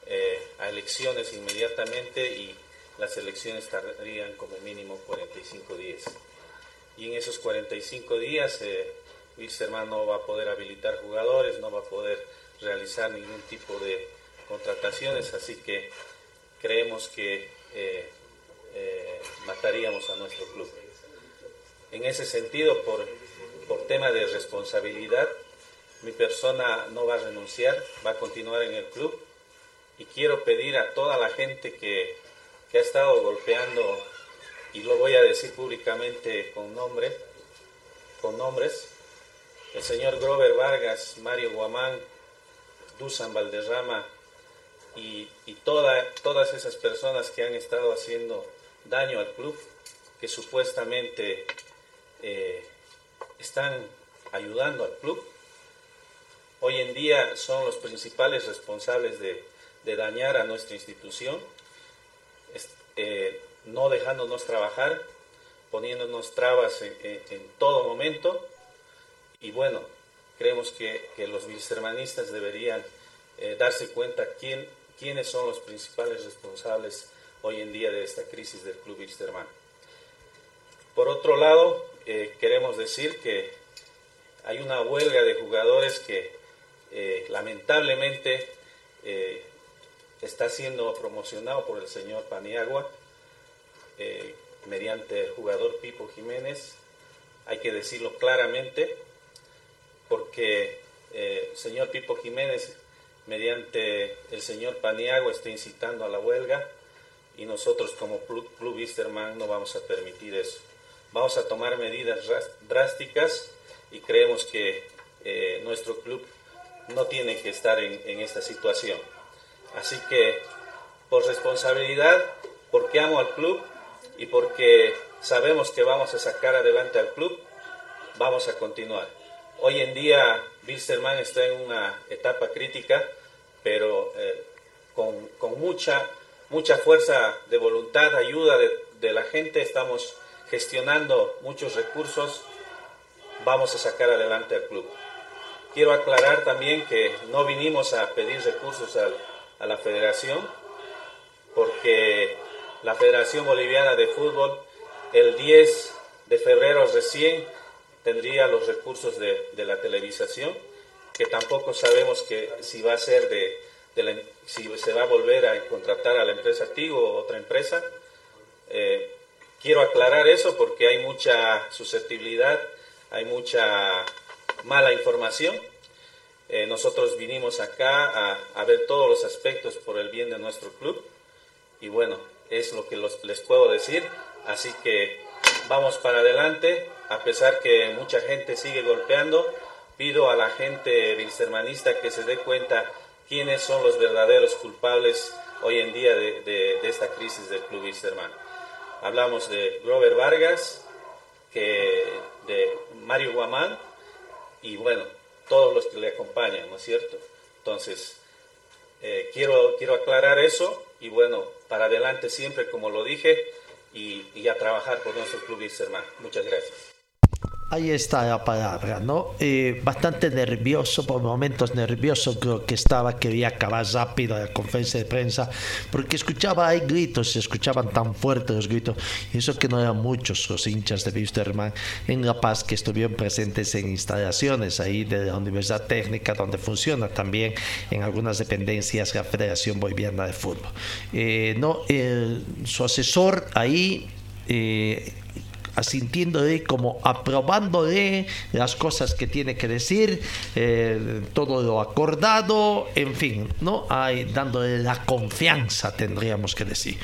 eh, a elecciones inmediatamente y las elecciones tardarían como mínimo 45 días. Y en esos 45 días, eh, Wilstermann no va a poder habilitar jugadores, no va a poder realizar ningún tipo de contrataciones, así que creemos que eh, mataríamos a nuestro club. En ese sentido, por, por tema de responsabilidad, mi persona no va a renunciar, va a continuar en el club. Y quiero pedir a toda la gente que, que ha estado golpeando, y lo voy a decir públicamente con nombre, con nombres, el señor Grover Vargas, Mario Guamán, Dusan Valderrama y, todas esas personas que han estado haciendo daño al club, que supuestamente eh, están ayudando al club, hoy en día son los principales responsables de, dañar a nuestra institución, eh, no dejándonos trabajar, poniéndonos trabas en, todo momento. Y bueno, creemos que, los bilsermanistas deberían eh, darse cuenta quién, quiénes son los principales responsables hoy en día de esta crisis del Club Bilsterman. Por otro lado, eh, queremos decir que hay una huelga de jugadores que eh, lamentablemente está siendo promocionado por el señor Paniagua mediante el jugador Pipo Jiménez. Hay que decirlo claramente, porque eh, el señor Pipo Jiménez, mediante el señor Paniago, está incitando a la huelga y nosotros como Club Easterman no vamos a permitir eso. Vamos a tomar medidas drásticas y creemos que eh, nuestro club no tiene que estar en, esta situación. Así que por responsabilidad, porque amo al club y porque sabemos que vamos a sacar adelante al club, vamos a continuar. Hoy en día Bilsterman está en una etapa crítica, pero eh, con, mucha, mucha fuerza de voluntad, ayuda de la gente, estamos gestionando muchos recursos, vamos a sacar adelante al club. Quiero aclarar también que no vinimos a pedir recursos a, la federación, porque la Federación Boliviana de Fútbol el 10 de febrero recién tendría los recursos de, la televisación, que tampoco sabemos que si va a ser de, si se va a volver a contratar a la empresa Tigo o otra empresa. Eh, quiero aclarar eso porque hay mucha susceptibilidad, hay mucha mala información. Eh, nosotros vinimos acá a, ver todos los aspectos por el bien de nuestro club y bueno, es lo que les puedo decir. Así que vamos para adelante, a pesar que mucha gente sigue golpeando, pido a la gente bilstermanista que se dé cuenta quiénes son los verdaderos culpables hoy en día de, esta crisis del Club Wisterman. Hablamos de Grover Vargas, que, de Mario Guamán y bueno, todos los que le acompañan, ¿no es cierto? Entonces, eh, quiero, quiero aclarar eso y bueno, para adelante siempre, como lo dije, y, y a trabajar por nuestro club Wisterman. Muchas gracias.
Ahí está la palabra, ¿no? Eh, bastante nervioso, por momentos nervioso creo que estaba, quería acabar rápido la conferencia de prensa, porque escuchaba hay gritos, se escuchaban tan fuertes los gritos, y eso que no eran muchos los hinchas de Wisterman en La Paz que estuvieron presentes en instalaciones ahí de la Universidad Técnica, donde funciona también en algunas dependencias la Federación Boliviana de Fútbol. Eh, no, su asesor ahí... Asintiéndole, como aprobándole las cosas que tiene que decir, eh, todo lo acordado, en fin, ¿no? Hay, dándole la confianza, tendríamos que decir.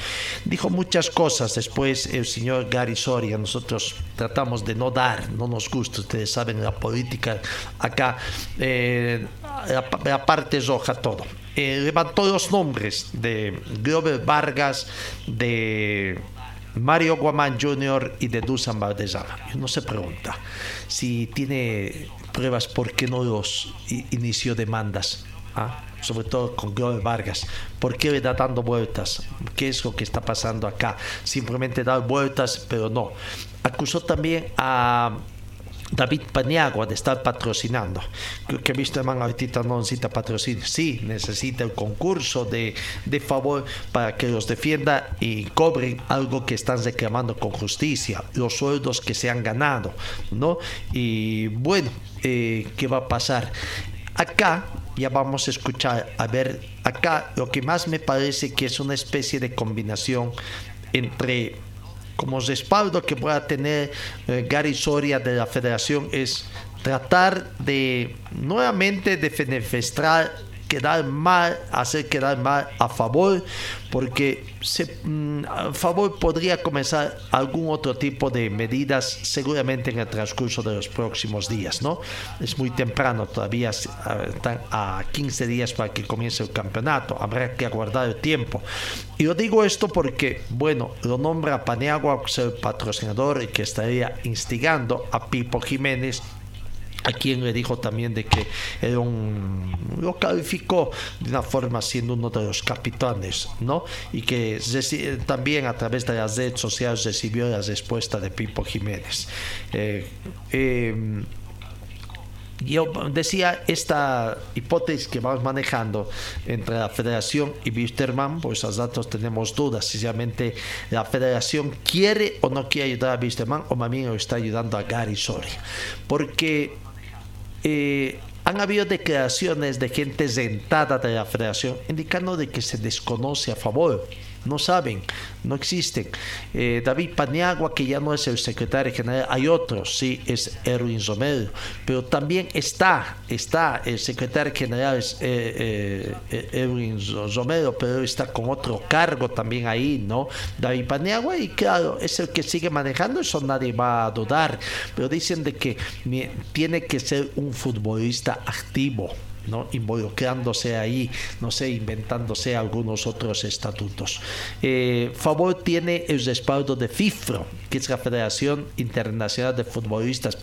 Dijo muchas cosas después el señor Gary Soria, nosotros tratamos de no dar, no nos gusta, ustedes saben, la política acá, eh, la, parte roja, todo. Eh, levantó los nombres de Grover Vargas, de Mario Guamán Jr. y de Dusan Bardesama. Uno se pregunta si tiene pruebas por qué no los inició demandas. ¿Ah? sobre todo con Glover Vargas. ¿Por qué le da dando vueltas? ¿Qué es lo que está pasando acá? Simplemente dar vueltas, pero no. Acusó también a David Paniagua de estar patrocinando. Creo que Wisterman ahorita no necesita patrocinio. Sí, necesita el concurso de, de, favor para que los defienda y cobren algo que están reclamando con justicia, los sueldos que se han ganado, ¿no? Y bueno, eh, ¿qué va a pasar? Acá ya vamos a escuchar, a ver, acá lo que más me parece que es una especie de combinación entre como respaldo que pueda tener eh, Gary Soria de la federación es tratar de nuevamente de fenestrar quedar mal, hacer quedar mal a favor, porque se, mm, a favor podría comenzar algún otro tipo de medidas seguramente en el transcurso de los próximos días, ¿no? Es muy temprano, todavía están a 15 días para que comience el campeonato, habrá que aguardar el tiempo. Y lo digo esto porque, bueno, lo nombra Paneagua ser patrocinador y que estaría instigando a Pipo Jiménez a quien le dijo también de que era un lo calificó de una forma siendo uno de los capitanes no y que también a través de las redes sociales recibió la respuesta de Pipo Jiménez eh, em, yo decía esta hipótesis que vamos manejando entre la federación y Wisterman, pues a datos tenemos dudas si realmente la federación quiere o no quiere ayudar a Wisterman o más bien está ayudando a Gary Soria. Porque eh, han habido declaraciones de gente sentada de la federación indicando de que se desconoce a favor no saben, no existen. Eh, David Paniagua, que ya no es el secretario general, hay otros, sí, es Erwin Romero, pero también está, está, el secretario general es eh, eh, Erwin Romero, pero está con otro cargo también ahí, ¿no? David Paniagua, y claro, es el que sigue manejando, eso nadie va a dudar, pero dicen de que tiene que ser un futbolista activo ¿no? involucrándose ahí, no sé, inventándose algunos otros estatutos. Eh, Favor tiene el respaldo de FIFRO, que es la Federación Internacional de Futbolistas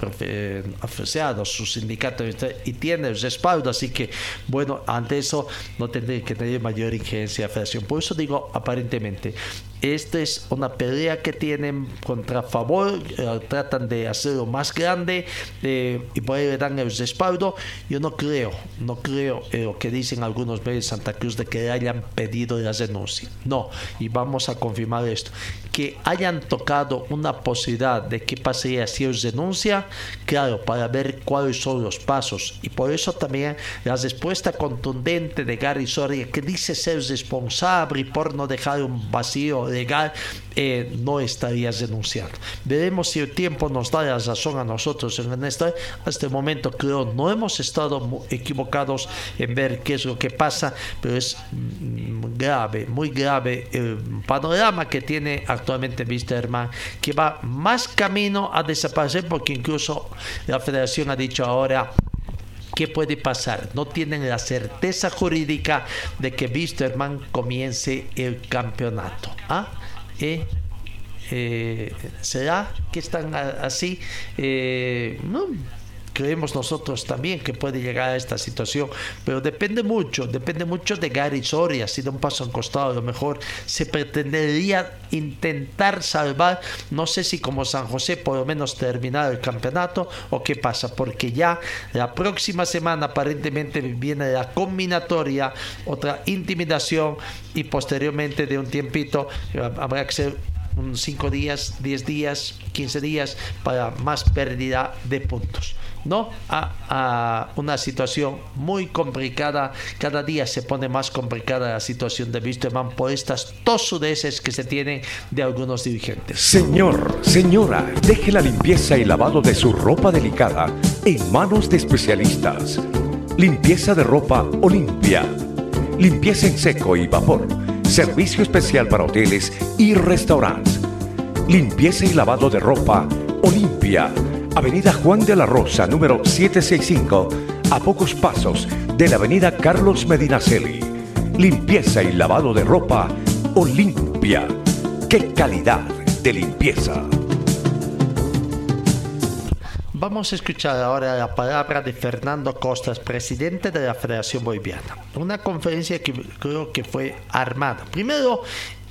Asociados, su sindicato, y tiene el respaldo, así que, bueno, ante eso no tendría que tener mayor injerencia la Federación. Por eso digo, aparentemente, esta es una pelea que tienen contra favor, eh, tratan de hacerlo más grande eh, y por ahí le dan el respaldo. Yo no creo, no creo eh, lo que dicen algunos medios de Santa Cruz de que hayan pedido la denuncia. No, y vamos a confirmar esto. Que hayan tocado una posibilidad de qué pasaría si ellos denuncia, claro, para ver cuáles son los pasos. Y por eso también la respuesta contundente de Gary Soria, que dice ser responsable por no dejar un vacío legal, eh, no estarías denunciando. Veremos si el tiempo nos da la razón a nosotros en este, hasta el momento creo no hemos estado equivocados en ver qué es lo que pasa, pero es mm, grave, muy grave el panorama que tiene actualmente Wisterman, que va más camino a desaparecer porque incluso la federación ha dicho ahora ¿qué puede pasar? No tienen la certeza jurídica de que Wisterman comience el campeonato. ¿Ah? Eh, eh, ¿Será que están así? Eh, no, creemos nosotros también que puede llegar a esta situación, pero depende mucho, depende mucho de Gary Soria, si da un paso al costado, a lo mejor se pretendería intentar salvar, no sé si como San José por lo menos terminar el campeonato o qué pasa, porque ya la próxima semana aparentemente viene la combinatoria, otra intimidación y posteriormente de un tiempito habrá que ser 5 días, 10 días, 15 días para más pérdida de puntos. ¿No? A, una situación muy complicada. Cada día se pone más complicada la situación de Wisterman por estas tosudeces que se tienen de algunos dirigentes.
Señor, señora, deje la limpieza y lavado de su ropa delicada en manos de especialistas. Limpieza de ropa Olimpia. Limpieza en seco y vapor. Servicio especial para hoteles y restaurantes. Limpieza y lavado de ropa Olimpia Avenida Juan de la Rosa, número 765, a pocos pasos de la Avenida Carlos Medinaceli. Limpieza y lavado de ropa Olimpia. ¡Qué calidad de limpieza!
Vamos a escuchar ahora la palabra de Fernando Costas, presidente de la Federación Boliviana. Una conferencia que creo que fue armada. Primero,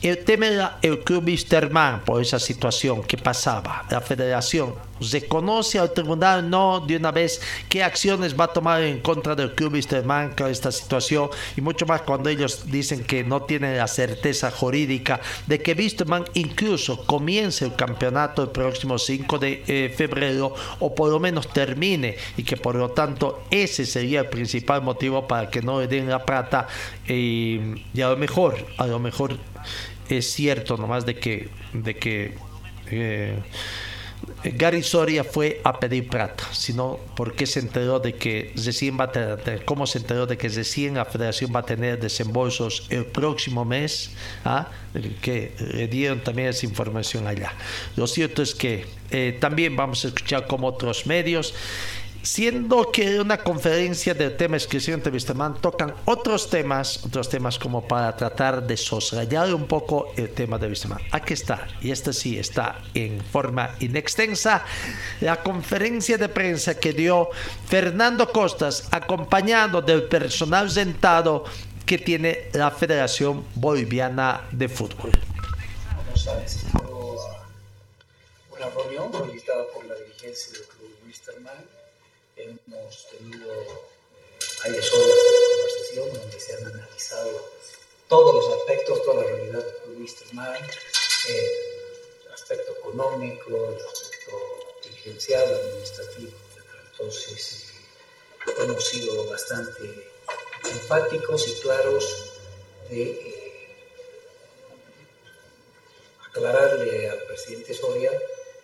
el tema era el club Wisterman por esa situación que pasaba. La federación reconoce al tribunal no de una vez qué acciones va a tomar en contra del club Wisterman con esta situación y mucho más cuando ellos dicen que no tienen la certeza jurídica de que Wisterman incluso comience el campeonato el próximo 5 de eh, febrero o por lo menos termine y que por lo tanto ese sería el principal motivo para que no le den la plata y a lo mejor a lo mejor es cierto nomás de que, de que eh, Gary Soria fue a pedir plata, sino porque se enteró de que recién va a tener, cómo se enteró de que recién la federación va a tener desembolsos el próximo mes, ¿ah? que le dieron también esa información allá. Lo cierto es que eh, también vamos a escuchar como otros medios siendo que una conferencia del tema inscripción de Wisterman tocan otros temas, otros temas como para tratar de soslayar un poco el tema de Wisterman. Aquí está, y este sí está en forma inextensa, la conferencia de prensa que dio Fernando Costas, acompañado del personal sentado que tiene la Federación Boliviana de Fútbol.
Una reunión por la dirigencia del Club Wisterman Hemos tenido varias horas de conversación donde se han analizado todos los aspectos, toda la realidad de Wisterman, el aspecto económico, el aspecto dirigencial, administrativo. Entonces, eh, hemos sido bastante enfáticos y claros de eh, aclararle al presidente Soria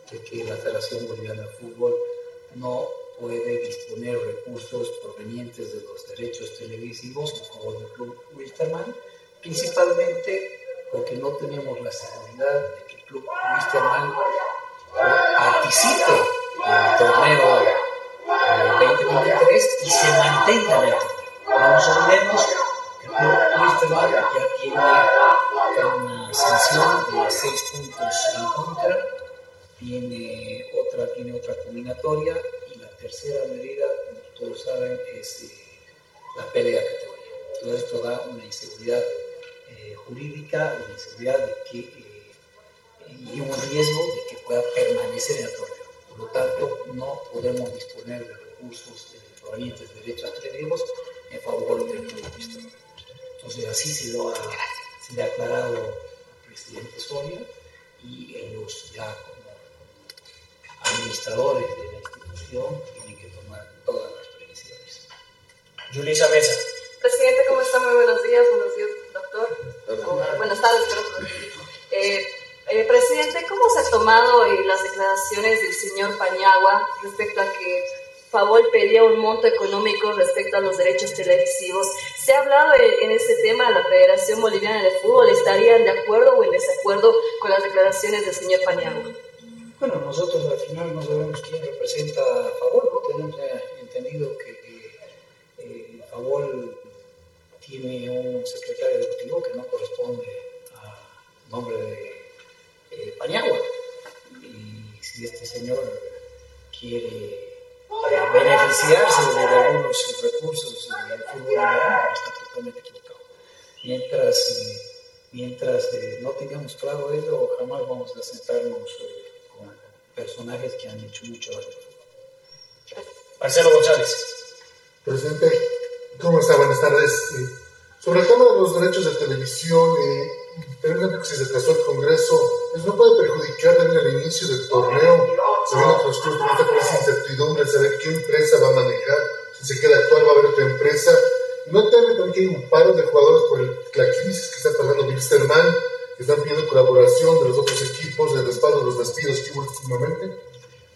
de que la Federación Boliviana de Fútbol no puede disponer recursos provenientes de los derechos televisivos a favor del club Wilstermann, principalmente porque no tenemos la seguridad de que el club Wilstermann participe en el torneo 2023 y se mantenga en el torneo. No nos olvidemos que el club Wilstermann ya tiene una sanción de 6 puntos en contra, tiene otra, tiene otra combinatoria tercera medida, como todos saben, es eh, la pelea de categoría. Todo esto da una inseguridad eh, jurídica, una inseguridad de que, eh, y un riesgo de que pueda permanecer en el torneo. Por lo tanto, no podemos disponer de recursos provenientes de derechos televisivos en favor del club Entonces, así se lo ha, se le ha aclarado al presidente Soria y ellos ya administradores de la tienen que tomar todas las previsiones.
Julisa Mesa.
Presidente, ¿cómo está? Muy buenos días. Buenos días, doctor. buenas tardes. Eh, eh, presidente, ¿cómo se han tomado eh, las declaraciones del señor Pañagua respecto a que Favol pedía un monto económico respecto a los derechos televisivos? ¿Se ha hablado en ese tema la Federación Boliviana de Fútbol? ¿Estarían de acuerdo o en desacuerdo con las declaraciones del señor Pañagua?
Bueno, nosotros al final no sabemos quién representa a favor, ¿no? tenemos entendido que Favol tiene un secretario ejecutivo que no corresponde al nombre de eh, Paniagua. Y si este señor quiere beneficiarse de algunos recursos del fútbol está totalmente equivocado. Mientras, eh, mientras eh, no tengamos claro eso, jamás vamos a sentarnos con personajes que han hecho mucho daño.
Marcelo González.
Presidente, ¿cómo está? Buenas tardes. sobre el tema de los derechos de televisión, eh, teniendo que se atrasó el Congreso, ¿eso no puede perjudicar también el inicio del torneo? Sabiendo que los clubes están con esa incertidumbre, saber qué empresa va a manejar, si se queda actual va a haber otra empresa. ¿No teme también que hay un paro de jugadores por la crisis que está pasando Wilstermann, están pidiendo colaboración de los otros equipos, el respaldo de los despidos que hubo últimamente?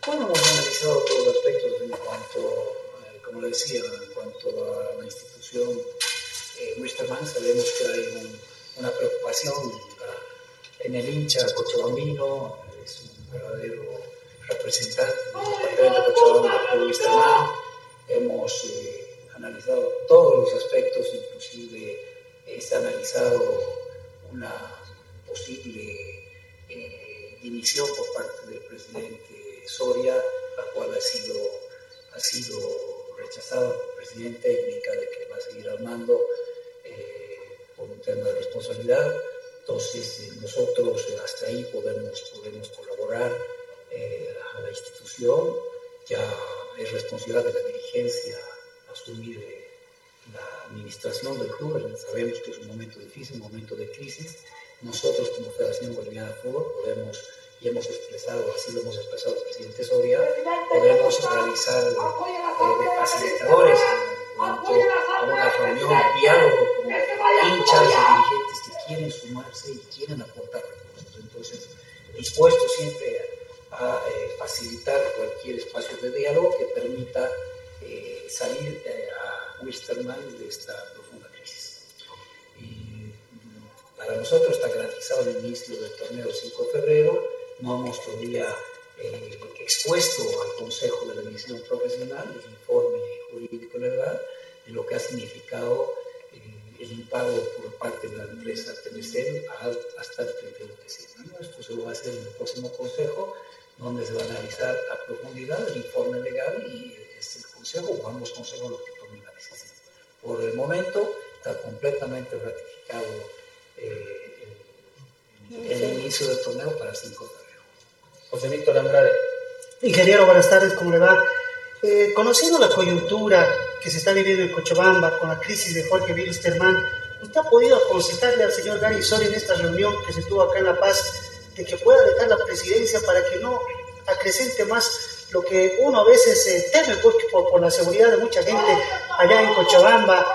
Bueno, hemos analizado todos los aspectos en cuanto, eh, como le decía, en cuanto a la institución eh, Wisterman, sabemos que hay un una preocupación en el hincha cochabambino, es un verdadero representante del departamento de Cochabamba Hemos eh, analizado todos los aspectos, inclusive eh, se ha analizado una posible eh, dimisión por parte del presidente Soria, la cual ha sido, ha sido rechazada por el presidente técnica de que va a seguir al mando por un tema de responsabilidad. Entonces, eh, nosotros hasta ahí podemos, podemos colaborar eh, a la institución. Ya es responsabilidad de la dirigencia asumir eh, la administración del club. Sabemos que es un momento difícil, un momento de crisis. Nosotros, como Federación Boliviana de Fútbol, podemos y hemos expresado, así lo hemos expresado el presidente Soria, podemos realizar de facilitadores a una reunión, de diálogo con hinchas y dirigentes que quieren sumarse y quieren aportar recursos. Entonces, dispuesto siempre a, eh, facilitar cualquier espacio de diálogo que permita eh, salir eh, a Wisterman de esta para nosotros está garantizado el inicio del torneo el 5 de febrero. No hemos todavía expuesto al Consejo de la División Profesional el informe jurídico legal de lo que ha significado eh, el impago por parte de la empresa Telecel hasta el 31 de diciembre. Esto se va a hacer en el próximo consejo, donde se va a analizar a profundidad el informe legal y es el consejo o ambos consejos los que tomen la decisión. Por el momento está completamente ratificado eh, el, inicio del torneo para el 5 de febrero.
José Víctor Andrade.
Ingeniero, buenas tardes, ¿cómo le va? Eh, conociendo la coyuntura que se está viviendo en Cochabamba con la crisis de Jorge Wilstermann, ¿usted ha podido aconsejarle al señor Gary Soria en esta reunión que se tuvo acá en La Paz de que pueda dejar la presidencia para que no acrecente más lo que uno a veces eh, teme pues, por, por, la seguridad de mucha gente allá en Cochabamba?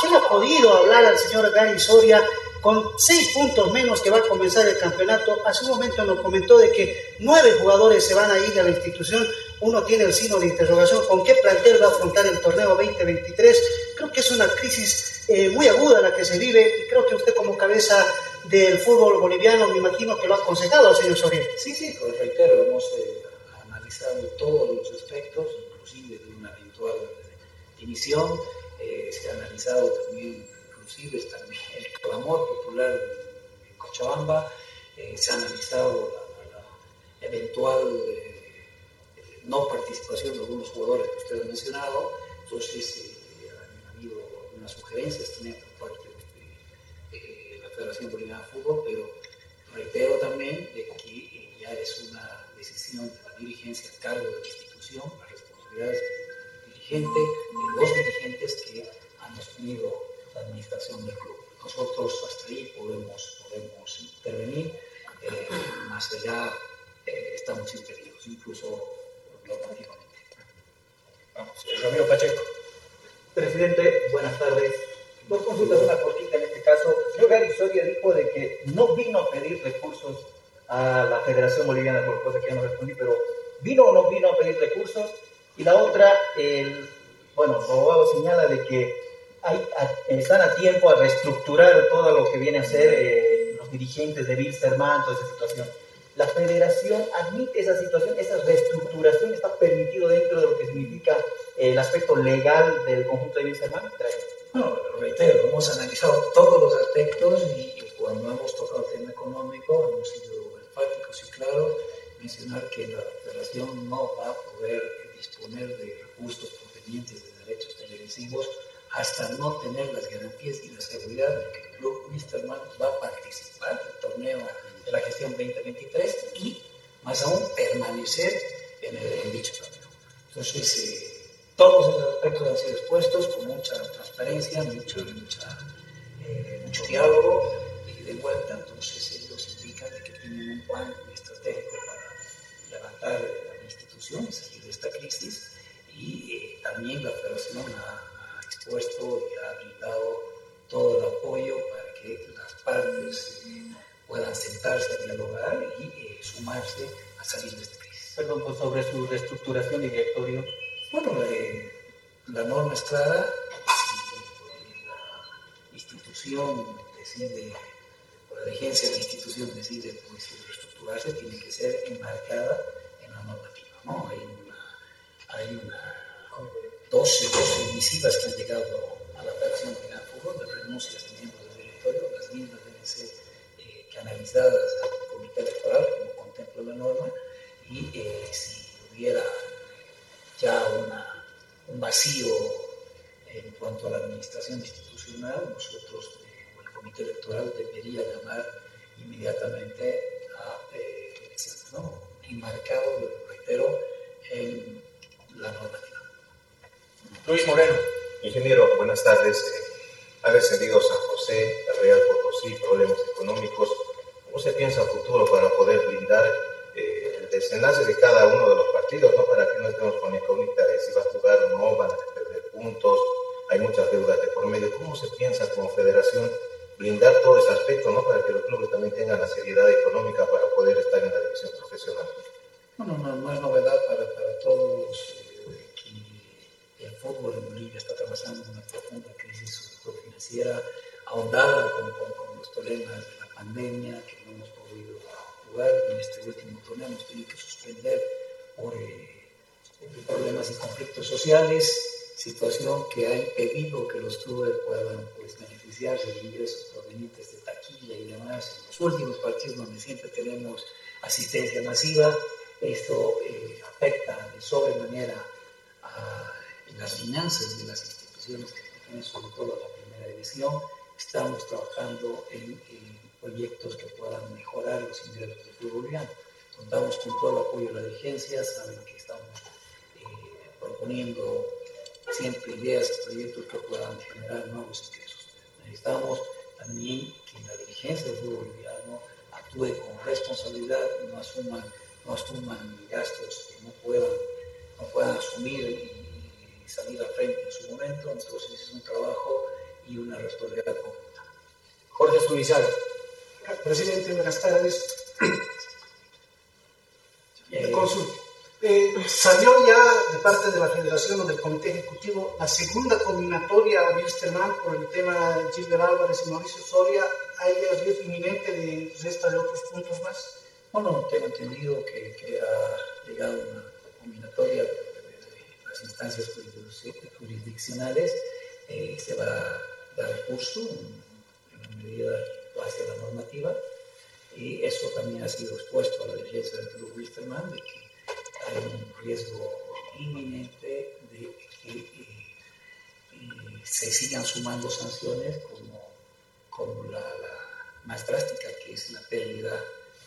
¿Qué le ha podido hablar al señor Gary Soria con seis puntos menos que va a comenzar el campeonato. Hace un momento nos comentó de que nueve jugadores se van a ir a la institución. Uno tiene el signo de interrogación con qué plantel va a afrontar el torneo 2023. Creo que es una crisis eh, muy aguda la que se vive y creo que usted como cabeza del fútbol boliviano me imagino que lo ha aconsejado al señor Soria.
Sí, sí, pues reitero, hemos eh, analizado todos los aspectos, inclusive de una eventual dimisión. Eh, se ha analizado también inclusive el clamor popular en Cochabamba, eh, se ha analizado la, eventual eh, no participación de algunos jugadores que usted ha mencionado, entonces eh, han habido algunas sugerencias también por parte de, la Federación Boliviana de Fútbol, pero reitero también que ya es una decisión de la dirigencia a cargo de la institución, las responsabilidades del dirigente, de los dirigentes que han asumido administración del club. Nosotros hasta ahí podemos, podemos intervenir, eh, más allá eh, estamos impedidos, incluso normativamente.
Vamos, Ramiro Pacheco.
Presidente, buenas tardes. Dos consultas, una cortita en este caso. Señor Gary Soria dijo de que no vino a pedir recursos a la Federación Boliviana, por cosa que ya no respondí, pero ¿vino o no vino a pedir recursos? Y la otra, el, bueno, el abogado señala de que están a tiempo a reestructurar todo lo que viene a ser eh, los dirigentes de Wilstermann, toda esa situación. ¿La federación admite esa situación? ¿Esa reestructuración está permitido dentro de lo que significa eh, el aspecto legal del conjunto de Wilstermann? Gracias.
Bueno, reitero, hemos analizado todos los aspectos y, cuando hemos tocado el tema económico hemos sido enfáticos y claros mencionar que la federación no va a poder disponer de recursos provenientes de derechos televisivos hasta no tener las garantías y la seguridad de que el club Wisterman va a participar del torneo de la gestión 2023 y más aún permanecer en, el, dicho torneo. Entonces, eh, todos esos aspectos han sido expuestos con mucha transparencia, mucha, mucha, eh, mucho diálogo y de vuelta. Entonces, ellos indican de que tienen un plan estratégico para levantar la institución y salir de esta crisis. Y eh, también la Federación ha, ha, expuesto y ha brindado todo el apoyo para que las partes puedan sentarse a dialogar y sumarse a salir de esta crisis.
Perdón, pues sobre su reestructuración y directorio.
Bueno, la norma es clara, si la institución decide, o la dirigencia de la institución decide pues, reestructurarse, tiene que ser enmarcada en la normativa. ¿no? Hay, una, hay una 12, 12 visivas que han llegado a la operación de Gran Fútbol, de renuncias de miembros del directorio, las mismas deben ser eh, canalizadas al comité electoral, como contempla la norma, y eh, si hubiera ya una, un vacío en cuanto a la administración institucional, nosotros, eh, o el comité electoral, debería llamar inmediatamente a elecciones, ¿no? enmarcado, lo reitero, en la normativa.
Luis Moreno.
Ingeniero, buenas tardes. ha descendido San José, la Real Potosí, problemas económicos. ¿Cómo se piensa el futuro para poder blindar el desenlace de cada uno de los partidos, ¿no? Para que no estemos con incógnita de si va a jugar o no, van a perder puntos, hay muchas deudas de por medio. ¿Cómo se piensa como federación blindar todo ese aspecto, ¿no? Para que los clubes también tengan la seriedad económica para poder estar en la división profesional.
Bueno, no, no es novedad para, todos eh, fútbol en Bolivia está atravesando una profunda crisis, financiera, ahondada con, con, con los problemas de la pandemia, que no hemos podido jugar en este último torneo, hemos tenido que suspender por eh, problemas y conflictos sociales, situación que ha impedido que los clubes puedan pues, beneficiarse de ingresos provenientes de taquilla y demás. En los últimos partidos donde siempre tenemos asistencia masiva, esto eh, afecta de sobremanera a las finanzas de las instituciones que pertenecen sobre todo la primera división. Estamos trabajando en, en proyectos que puedan mejorar los ingresos del fútbol boliviano. Contamos con todo el apoyo de la dirigencia, saben que estamos eh, proponiendo siempre ideas y proyectos que puedan generar nuevos ingresos. Necesitamos también que la dirigencia del fútbol boliviano actúe con responsabilidad, no asuman, no asuman gastos que no puedan, no puedan asumir salir al frente en su momento. Entonces es un trabajo y una responsabilidad conjunta.
Jorge Zurizaga.
Presidente, buenas tardes. (coughs) Eh, consulta. Eh, salió ya de parte de la Federación o del Comité Ejecutivo la segunda combinatoria a Wilstermann por el tema de Gilbert Álvarez y Mauricio Soria. ¿Hay riesgo inminente de resta de otros puntos más?
Bueno, tengo entendido que, que ha llegado una combinatoria instancias jurisdiccionales. Eh, se va a dar curso en, en medida hacia la normativa y eso también ha sido expuesto a la dirigencia del Club Wilstermann de que hay un riesgo inminente de que eh, eh, se sigan sumando sanciones como, como la, más drástica que es la pérdida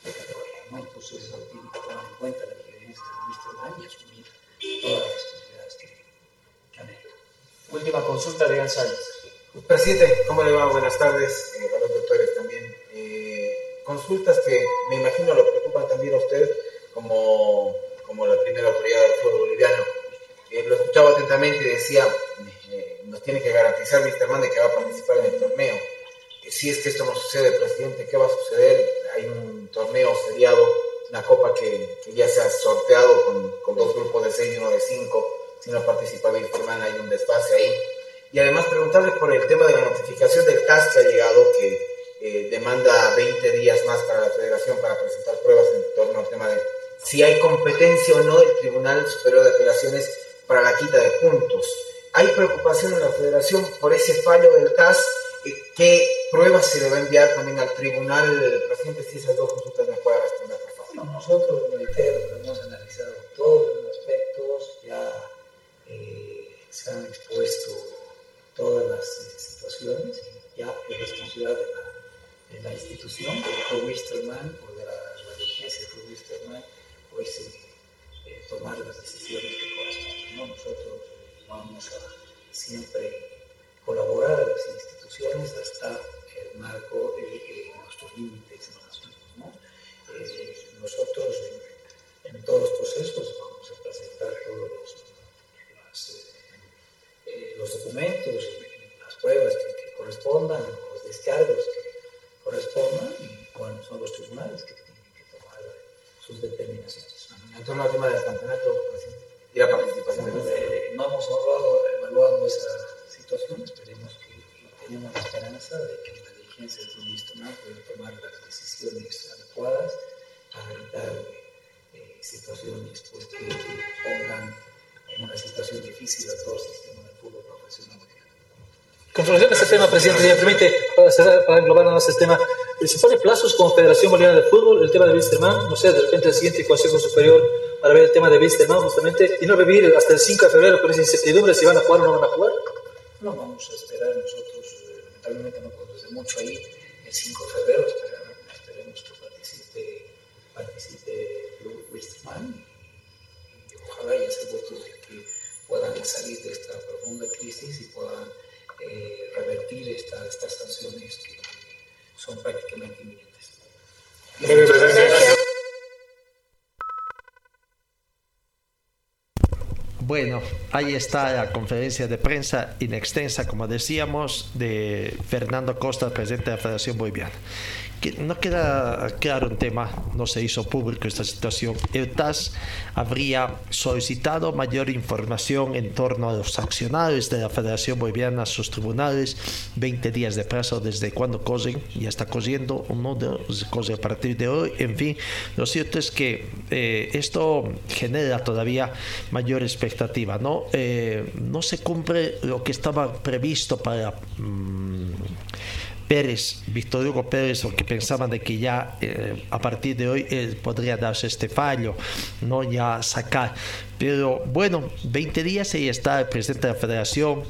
de categoría. ¿no? Entonces eso tiene que tomar en cuenta la dirigencia del Wilstermann y asumir todas las
Última consulta de González.
Presidente, ¿cómo le va? Buenas tardes eh, a los doctores también. Eh, consultas que me imagino lo preocupan también a usted como, como la primera autoridad del fútbol boliviano. Eh, lo escuchaba atentamente y decía, eh, nos tiene que garantizar Mr. De que va a participar en el torneo. si es que esto no sucede, presidente, ¿qué va a suceder? Hay un torneo seriado, una copa que, que ya se ha sorteado con, con, dos grupos de seis y uno de cinco. Si no participa Mr. Man hay un desfase ahí y además preguntarle por el tema de la notificación del CAS que ha llegado, que eh, demanda 20 días más para la federación para presentar pruebas en torno al tema de si hay competencia o no del Tribunal Superior de Apelaciones para la quita de puntos. ¿hay preocupación en la federación por ese fallo del TAS? Eh, ¿Qué pruebas se le va a enviar también al tribunal, presidente, si esas dos consultas me puede responder, por favor?
No, nosotros, reitero, hemos analizado todos los aspectos, ya eh, se han expuesto todas las eh, situaciones ya es responsabilidad de la, de la institución, del Wisterman o de la, la dirigencia de Wisterman, pues eh, tomar las decisiones que corresponden. ¿no? Nosotros vamos a siempre colaborar a las instituciones hasta el marco de nuestros límites ¿no? Eh, nosotros en, en, todos los procesos vamos a presentar todos los, eh, los documentos, las pruebas que, que, correspondan, los descargos que correspondan, y bueno, son los tribunales que tienen que tomar sus determinaciones.
En torno al tema del campeonato, presidente, y la participación
bueno, eh, no hemos evaluado, evaluado esa situación, esperemos que tenemos la esperanza de que la dirigencia del ministro pueda tomar las decisiones adecuadas para evitar eh, situaciones pues, que, pongan en una situación difícil a todo el sistema.
Con relación a este tema, presidente, si me permite, para, para englobar más el tema, se pone plazos con Federación Boliviana de Fútbol, el tema de Wisterman, no sé, de repente el siguiente Consejo Superior para ver el tema de Wisterman justamente y no revivir hasta el 5 de febrero con esa incertidumbre si van a jugar o no van a jugar.
No vamos a esperar nosotros, eh, lamentablemente no hacer mucho ahí, el 5 de febrero esperemos, esperemos que participe, participe Wisterman y, y, ojalá ya se votos de que puedan salir de esta profunda crisis y puedan eh, revertir esta, estas sanciones que son prácticamente inminentes.
Bueno, ahí está la conferencia de prensa inextensa, como decíamos, de Fernando Costa, presidente de la Federación Boliviana. No queda claro un tema, no se hizo público esta situación. El TAS habría solicitado mayor información en torno a los accionarios de la Federación Boliviana, sus tribunales, 20 días de plazo desde cuando cosen, ya está cosiendo, uno de cose a partir de hoy, en fin. Lo cierto es que eh, esto genera todavía mayor expectativa, ¿no? Eh, no se cumple lo que estaba previsto para... Mmm, Pérez, Víctor Hugo Pérez, que pensaban de que ya eh, a partir de hoy podría darse este fallo, no ya sacar. Pero bueno, 20 días y está el presidente de la federación,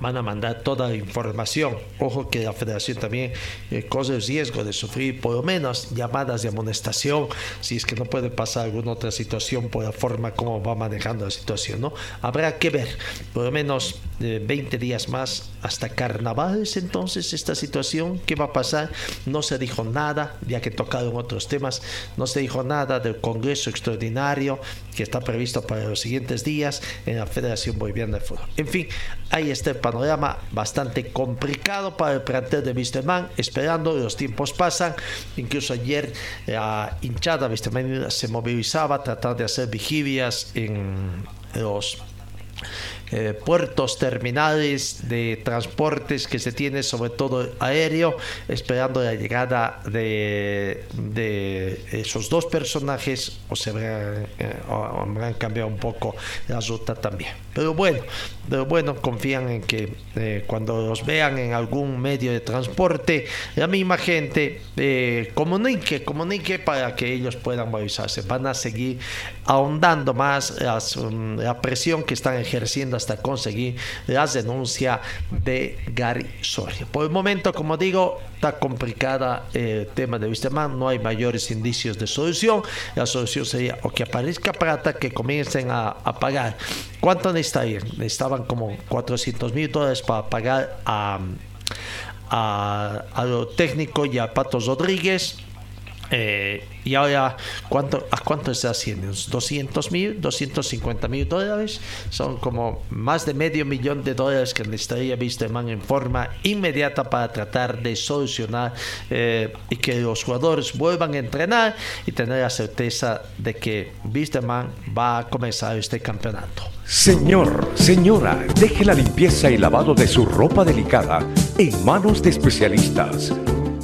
van a mandar toda la información. Ojo que la federación también eh, corre el riesgo de sufrir por lo menos llamadas de amonestación si es que no puede pasar alguna otra situación por la forma como va manejando la situación. ¿no? Habrá que ver, por lo menos eh, 20 días más hasta carnavales entonces esta situación, ¿qué va a pasar? No se dijo nada, ya que tocaron otros temas, no se dijo nada del Congreso Extraordinario que está previsto para los siguientes días en la Federación Boliviana de Fútbol. En fin, está el panorama bastante complicado para el plantel de Wisterman, esperando, los tiempos pasan, incluso ayer la hinchada Wisterman se movilizaba tratando de hacer vigilias en los eh, puertos terminales de transportes que se tiene, sobre todo aéreo, esperando la llegada de, de esos dos personajes o se habrán, eh, o habrán cambiado un poco la ruta también. Pero bueno, pero bueno, confían en que eh, cuando los vean en algún medio de transporte, la misma gente eh, comunique, comunique para que ellos puedan movilizarse. Van a seguir ahondando más um, la presión que están ejerciendo hasta conseguir las denuncias de Gary Soria. Por el momento, como digo, está complicada el tema de Wisterman, no hay mayores indicios de solución. La solución sería o que aparezca plata, que comiencen a, a pagar. ¿Cuánto necesitarían? Necesitaban como 400 mil dólares para pagar a, a, a lo técnico y a Patos Rodríguez. Eh, y ahora, ¿cuánto, ¿a cuánto está haciendo? ¿200 mil? ¿250 mil dólares? Son como más de medio millón de dólares que necesitaría Wisterman en forma inmediata para tratar de solucionar eh, y que los jugadores vuelvan a entrenar y tener la certeza de que Wisterman va a comenzar este campeonato.
Señor, señora, deje la limpieza y lavado de su ropa delicada en manos de especialistas.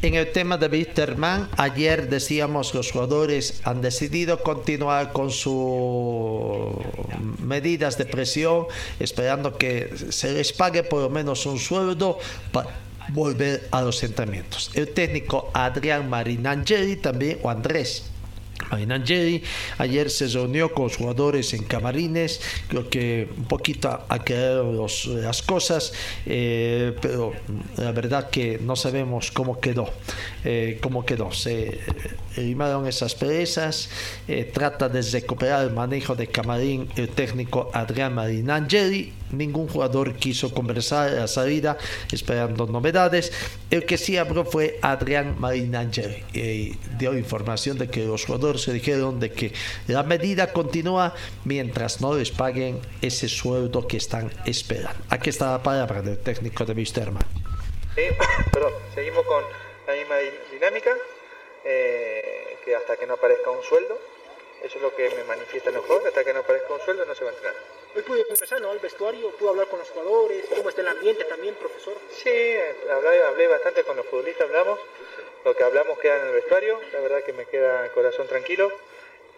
En el tema de Wisterman, ayer decíamos los jugadores han decidido continuar con sus medidas de presión, esperando que se les pague por lo menos un sueldo para volver a los entrenamientos. El técnico Adrián Marinangeli también, o Andrés Marinangeli ayer se reunió con los jugadores en camarines, creo que un poquito a creer las cosas, eh, pero la verdad que no sabemos cómo quedó, eh, cómo quedó. Se eliminaron esas perezas, eh, trata de recuperar el manejo de camarín el técnico Adrián Marinangeli, ningún jugador quiso conversar a la salida esperando novedades. El que sí habló fue Adrián Marinangeli y dio información de que los jugadores se dijeron de que la medida continúa mientras no les paguen ese sueldo que están esperando. Aquí está la palabra del técnico de Wisterman.
Sí, perdón, seguimos con la misma dinámica, eh, que hasta que no aparezca un sueldo, eso es lo que me manifiesta en el juego, que hasta que no aparezca un sueldo no se va a entrenar.
Hoy pude conversar, ¿no? Al vestuario, pude hablar con los jugadores, cómo está el ambiente también, profesor.
Sí, hablé, hablé bastante con los futbolistas, hablamos, lo que hablamos queda en el vestuario, la verdad que me queda el corazón tranquilo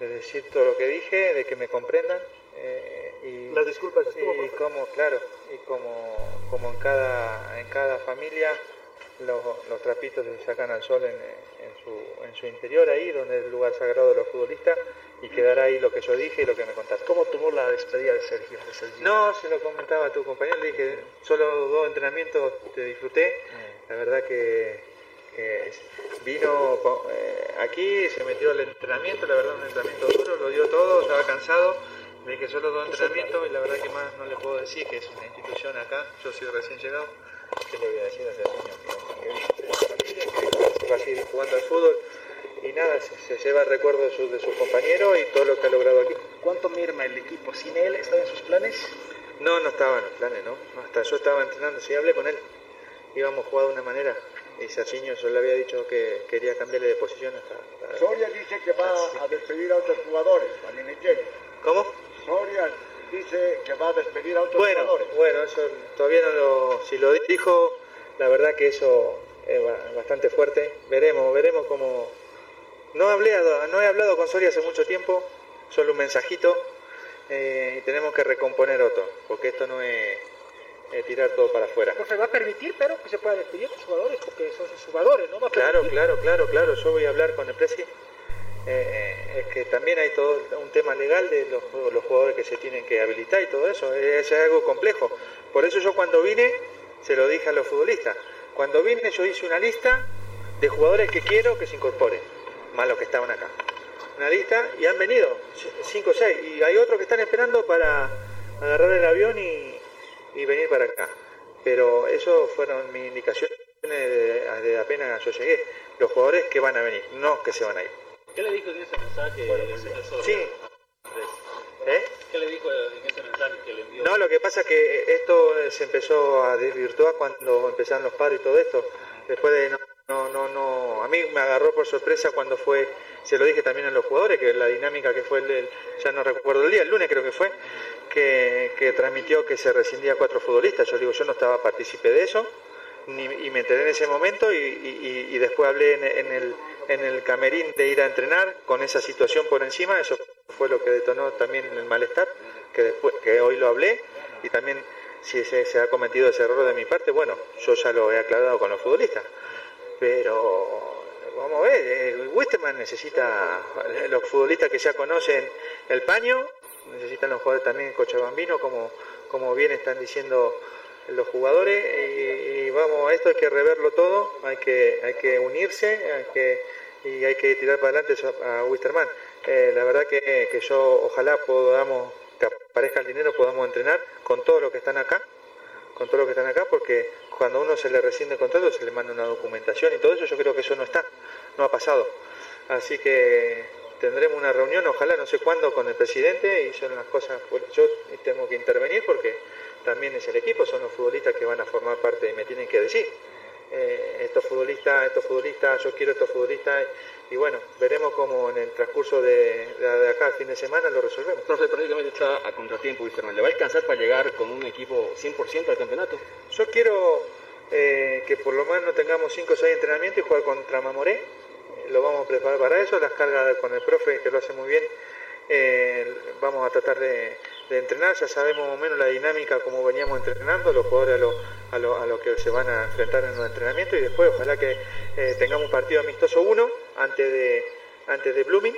de decir todo lo que dije, de que me comprendan. Eh, y,
Las disculpas
y, como, claro, y como, como en cada, en cada familia los, los trapitos se sacan al sol en, en, su, en su interior ahí, donde es el lugar sagrado de los futbolistas, y quedará ahí lo que yo dije y lo que me contaste.
¿Cómo tomó la despedida de Sergio? De Sergio?
No, se lo comentaba a tu compañero, le dije, solo dos entrenamientos te disfruté, la verdad que, que vino eh, aquí, se metió al entrenamiento, la verdad un entrenamiento duro, lo dio todo, estaba cansado, le dije solo dos entrenamientos y la verdad que más no le puedo decir, que es una institución acá, yo soy recién llegado, ¿qué le voy a decir a ese niño? Que, va a seguir jugando al fútbol y nada, se, lleva el recuerdo de sus de compañeros y todo lo que ha logrado aquí.
¿Cuánto merma el equipo? ¿Sin él estaba en sus planes?
No, no estaba en los planes, ¿no? Hasta yo estaba entrenando, sí, hablé con él. Íbamos a jugar de una manera. Y Serginho, yo le había dicho que quería cambiarle de posición hasta...
Soria dice que va a despedir a otros jugadores, Marinangeli.
¿Cómo?
Soria dice que va a despedir a otros
bueno,
jugadores.
Bueno, eso todavía no lo... Si lo dijo, la verdad que eso es bastante fuerte. Veremos, veremos cómo... No, hablé, no he hablado con Soria hace mucho tiempo, solo un mensajito. Eh, y tenemos que recomponer otro, porque esto no es eh, tirar todo para afuera.
¿Se va a permitir, pero que se pueda despedir los jugadores? Porque son sus jugadores, ¿no? Va a
Claro, claro, claro, claro. Yo voy a hablar con el presi. Eh, es que también hay todo un tema legal de los, los jugadores que se tienen que habilitar y todo eso. Es, algo complejo. Por eso yo cuando vine, se lo dije a los futbolistas. Cuando vine yo hice una lista de jugadores que quiero que se incorporen, más los que estaban acá. Una lista y han venido, cinco o seis. Y hay otros que están esperando para agarrar el avión y, y venir para acá. Pero eso fueron mis indicaciones de, de apenas yo llegué. Los jugadores que van a venir, no que se van a ir.
¿Qué le dijo en ese mensaje el señor Soria?
Sí. ¿Eh?
¿Qué le dijo en ese mensaje que le envió?
No, lo que pasa es que esto se empezó a desvirtuar cuando empezaron los paros y todo esto. Después de no, no, no, no, a mí me agarró por sorpresa cuando fue, se lo dije también a los jugadores, que la dinámica que fue el, ya no recuerdo el día, el lunes creo que fue, que, que transmitió que se rescindía cuatro futbolistas. Yo digo, yo no estaba partícipe de eso, ni, y me enteré en ese momento y después hablé en, en el, en el camerín de ir a entrenar con esa situación por encima, eso fue lo que detonó también el malestar, que, después, que hoy lo hablé y también si se, se ha cometido ese error de mi parte, bueno, yo ya lo he aclarado con los futbolistas, pero vamos a ver, eh, Wisterman necesita los futbolistas que ya conocen el paño, necesitan los jugadores también cochabambino, como, como bien están diciendo los jugadores, y, y vamos, esto hay que reverlo todo, hay que, hay que unirse, hay que, y hay que tirar para adelante a Wisterman. Eh, la verdad que, que yo ojalá podamos, que aparezca el dinero, podamos entrenar con todos los que están acá, con todos los que están acá, porque cuando a uno se le rescinde el contrato se le manda una documentación y todo eso, yo creo que eso no está, no ha pasado. Así que tendremos una reunión, ojalá no sé cuándo, con el presidente y son las cosas, yo tengo que intervenir porque también es el equipo, son los futbolistas que van a formar parte y me tienen que decir. eh, estos futbolistas, estos futbolistas, yo quiero estos futbolistas y bueno, veremos cómo en el transcurso de, de, acá al fin de semana lo resolvemos.
Profe, prácticamente está a contratiempo, Wisterman. ¿Le va a alcanzar para llegar con un equipo 100% al campeonato?
Yo quiero eh, que por lo menos tengamos 5 o 6 entrenamientos y jugar contra Mamoré. lo vamos a preparar para eso, las cargas con el profe que lo hace muy bien. Eh, vamos a tratar de, de, entrenar, ya sabemos más o menos la dinámica como veníamos entrenando, los jugadores a lo, a lo, a lo que se van a enfrentar en los entrenamientos y después ojalá que eh, tengamos un partido amistoso uno antes de, antes de Blooming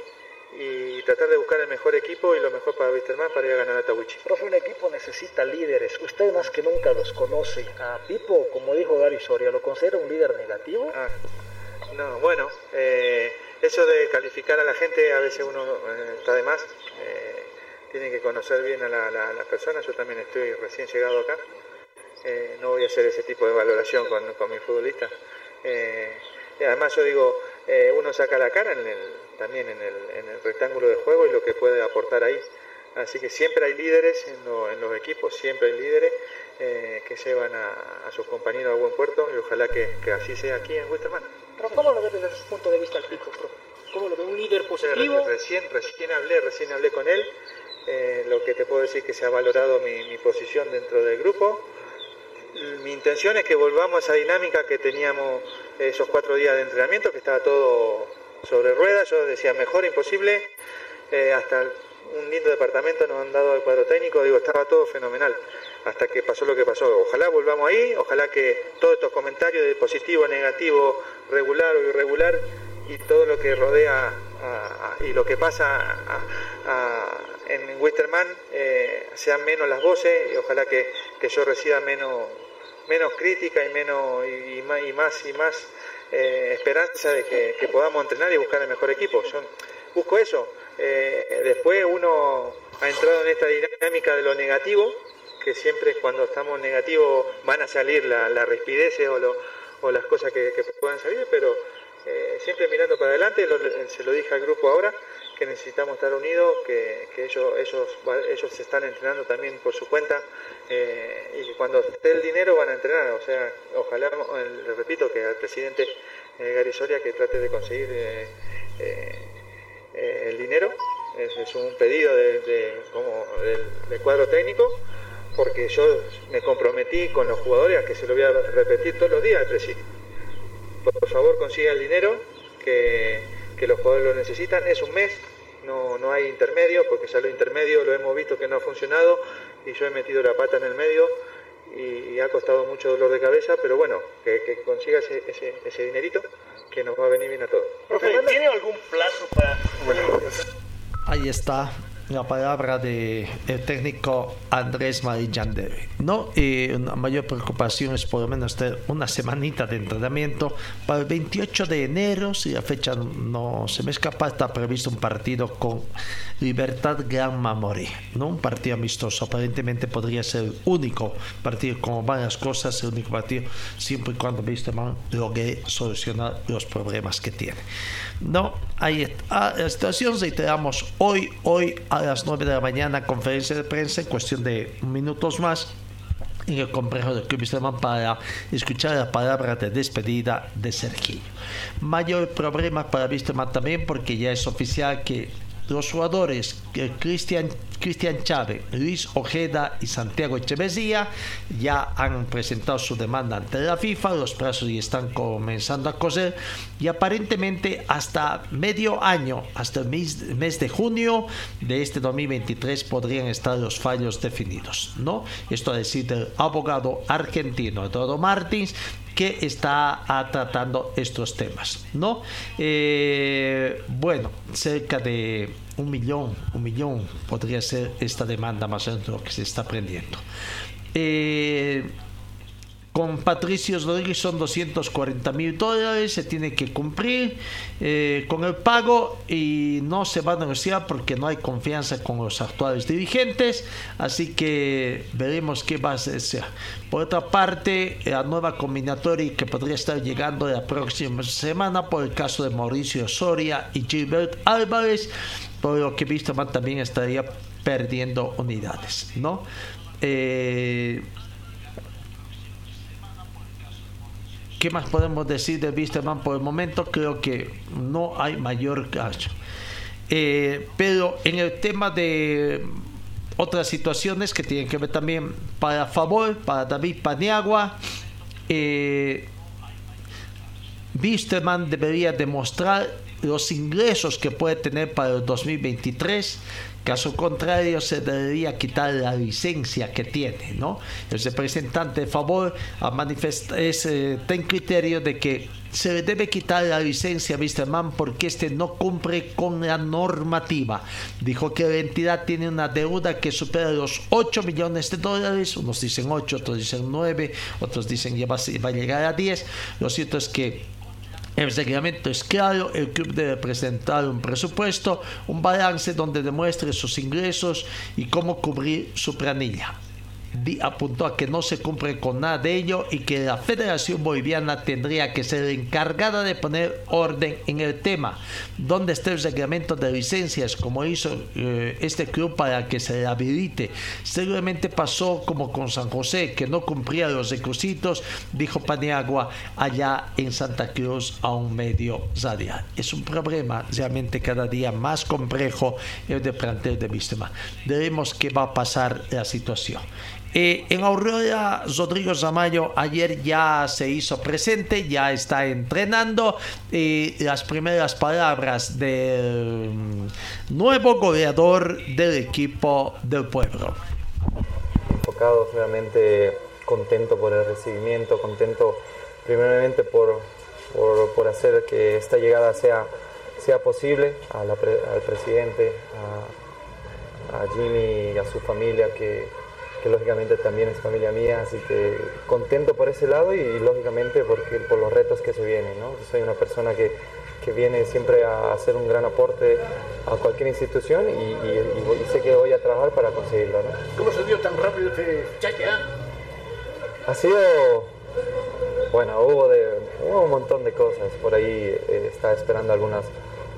y tratar de buscar el mejor equipo y lo mejor para Wisterman para ir a ganar a Tawichi.
Profe, un equipo necesita líderes. Usted más que nunca los conoce. A Pipo, como dijo Gary Soria, ¿lo considera un líder negativo?
Ah, no, bueno, eh, eso de calificar a la gente a veces uno eh, está de más. Eh, tiene que conocer bien a la, la, la, persona. Yo también estoy recién llegado acá. Eh, no voy a hacer ese tipo de valoración con, con mi futbolista. y además yo digo, uno saca la cara en el, también en el, en el, rectángulo de juego y lo que puede aportar ahí. Así que siempre hay líderes en, lo, en los equipos, siempre hay líderes eh, que llevan a, a, sus compañeros a buen puerto y ojalá que, que así sea aquí en Wisterman.
¿cómo lo ve desde su punto de vista el pico, profe? ¿Cómo lo ve? ¿Un líder positivo?
Recién, recién hablé, recién hablé con él. Eh, lo que te puedo decir que se ha valorado mi, mi posición dentro del grupo. Mi intención es que volvamos a esa dinámica que teníamos esos cuatro días de entrenamiento, que estaba todo sobre ruedas, yo decía mejor imposible, eh, hasta un lindo departamento nos han dado al cuadro técnico, digo, estaba todo fenomenal, hasta que pasó lo que pasó. Ojalá volvamos ahí, ojalá que todos estos comentarios de positivo, negativo, regular o irregular, y todo lo que rodea y lo que pasa a, en Wisterman eh, sean menos las voces, y ojalá que, que yo reciba menos, menos crítica y menos y, más y más, eh, esperanza de que, podamos entrenar y buscar el mejor equipo. Busco eso. Eh, después uno ha entrado en esta dinámica de lo negativo, que siempre cuando estamos negativos van a salir las la rispideces o, las cosas que, puedan salir, pero eh, siempre mirando para adelante, se lo dije al grupo ahora, que necesitamos estar unidos, que, ellos, ellos, ellos se están entrenando también por su cuenta eh, y cuando esté el dinero van a entrenar. O sea, ojalá, eh, le repito, que al presidente eh, Gary Soria que trate de conseguir eh, el dinero. Es, un pedido de, como del, cuadro técnico, porque yo me comprometí con los jugadores que se lo voy a repetir todos los días al presidente. Por favor, consiga el dinero que, que los jugadores lo necesitan. Es un mes, no, no hay intermedio, porque ya lo intermedio lo hemos visto que no ha funcionado y yo he metido la pata en el medio y, y ha costado mucho dolor de cabeza, pero bueno, que, que consiga ese, ese, ese, dinerito que nos va a venir bien a todos.
Profe, ¿tiene algún plazo para...?
Ahí está la palabra del de técnico Andrés Marillande. ¿no? Eh, una mayor preocupación es por lo menos tener una semanita de entrenamiento. Para el 28 de enero, si la fecha no se me escapa, está previsto un partido con Libertad Gran Mamoré, ¿no? un partido amistoso. Aparentemente podría ser el único partido, como varias cosas, el único partido, siempre y cuando Wisterman logre solucionar los problemas que tiene. No, ahí está. La situación, reiteramos, hoy, hoy a las 9 de la mañana, conferencia de prensa en cuestión de minutos más en el complejo del Club Wisterman para escuchar la palabra de despedida de Sergio. Mayor problema para Wisterman también porque ya es oficial que los jugadores Cristian, Cristian Chávez, Luis Ojeda y Santiago Echeverría ya han presentado su demanda ante la FIFA, los plazos ya están comenzando a coser y aparentemente hasta medio año, hasta el mes, mes de junio de este 2023 podrían estar los fallos definidos, ¿no? Esto a decir del abogado argentino Eduardo Martins que está tratando estos temas, ¿no? Eh, bueno, cerca de un millón, un millón podría ser esta demanda más o menos lo que se está aprendiendo. Eh, con Patricio Rodríguez son 240 mil dólares, se tiene que cumplir eh, con el pago y no se va a negociar porque no hay confianza con los actuales dirigentes, así que veremos qué va a ser. Por otra parte, la nueva combinatoria que podría estar llegando la próxima semana por el caso de Mauricio Soria y Gilbert Álvarez, por lo que Wisterman también estaría perdiendo unidades, ¿no? Eh, ¿qué más podemos decir de Wisterman por el momento? Creo que no hay mayor caso. Eh, pero en el tema de otras situaciones que tienen que ver también para favor, para David Paniagua, eh, debería demostrar los ingresos que puede tener para el 2023 Caso contrario, se debería quitar la licencia que tiene, ¿no? El representante de favor ha manifestado, eh, ten criterio de que se le debe quitar la licencia a Wisterman porque este no cumple con la normativa. Dijo que la entidad tiene una deuda que supera los 8 millones de dólares, unos dicen 8, otros dicen 9, otros dicen que va a llegar a 10. Lo cierto es que el reglamento es claro, el club debe presentar un presupuesto, un balance donde demuestre sus ingresos y cómo cubrir su planilla apuntó a que no se cumple con nada de ello y que la Federación Boliviana tendría que ser encargada de poner orden en el tema. ¿Dónde está el reglamento de licencias como hizo eh, este club para que se habilite? Seguramente pasó como con San José, que no cumplía los requisitos, dijo Paniagua allá en Santa Cruz a un medio radial. Es un problema realmente cada día más complejo el de plantel de Vistema. Veremos qué va a pasar la situación. Eh, en Aurora, Rodrigo Zamayo ayer ya se hizo presente, ya está entrenando. Eh, las primeras palabras del nuevo goleador del equipo del pueblo.
Enfocado, realmente contento por el recibimiento, contento primeramente por, por, hacer que esta llegada sea, sea posible al presidente, a, a Jimmy y a su familia que que lógicamente también es familia mía, así que contento por ese lado y, lógicamente porque, por los retos que se vienen. ¿no? Soy una persona que, que, viene siempre a hacer un gran aporte a cualquier institución y, sé que voy a trabajar para conseguirlo. ¿no?
¿Cómo se dio tan rápido este chaque? Ah?
Ha sido, bueno, hubo, de, un montón de cosas, por ahí eh, está esperando algunas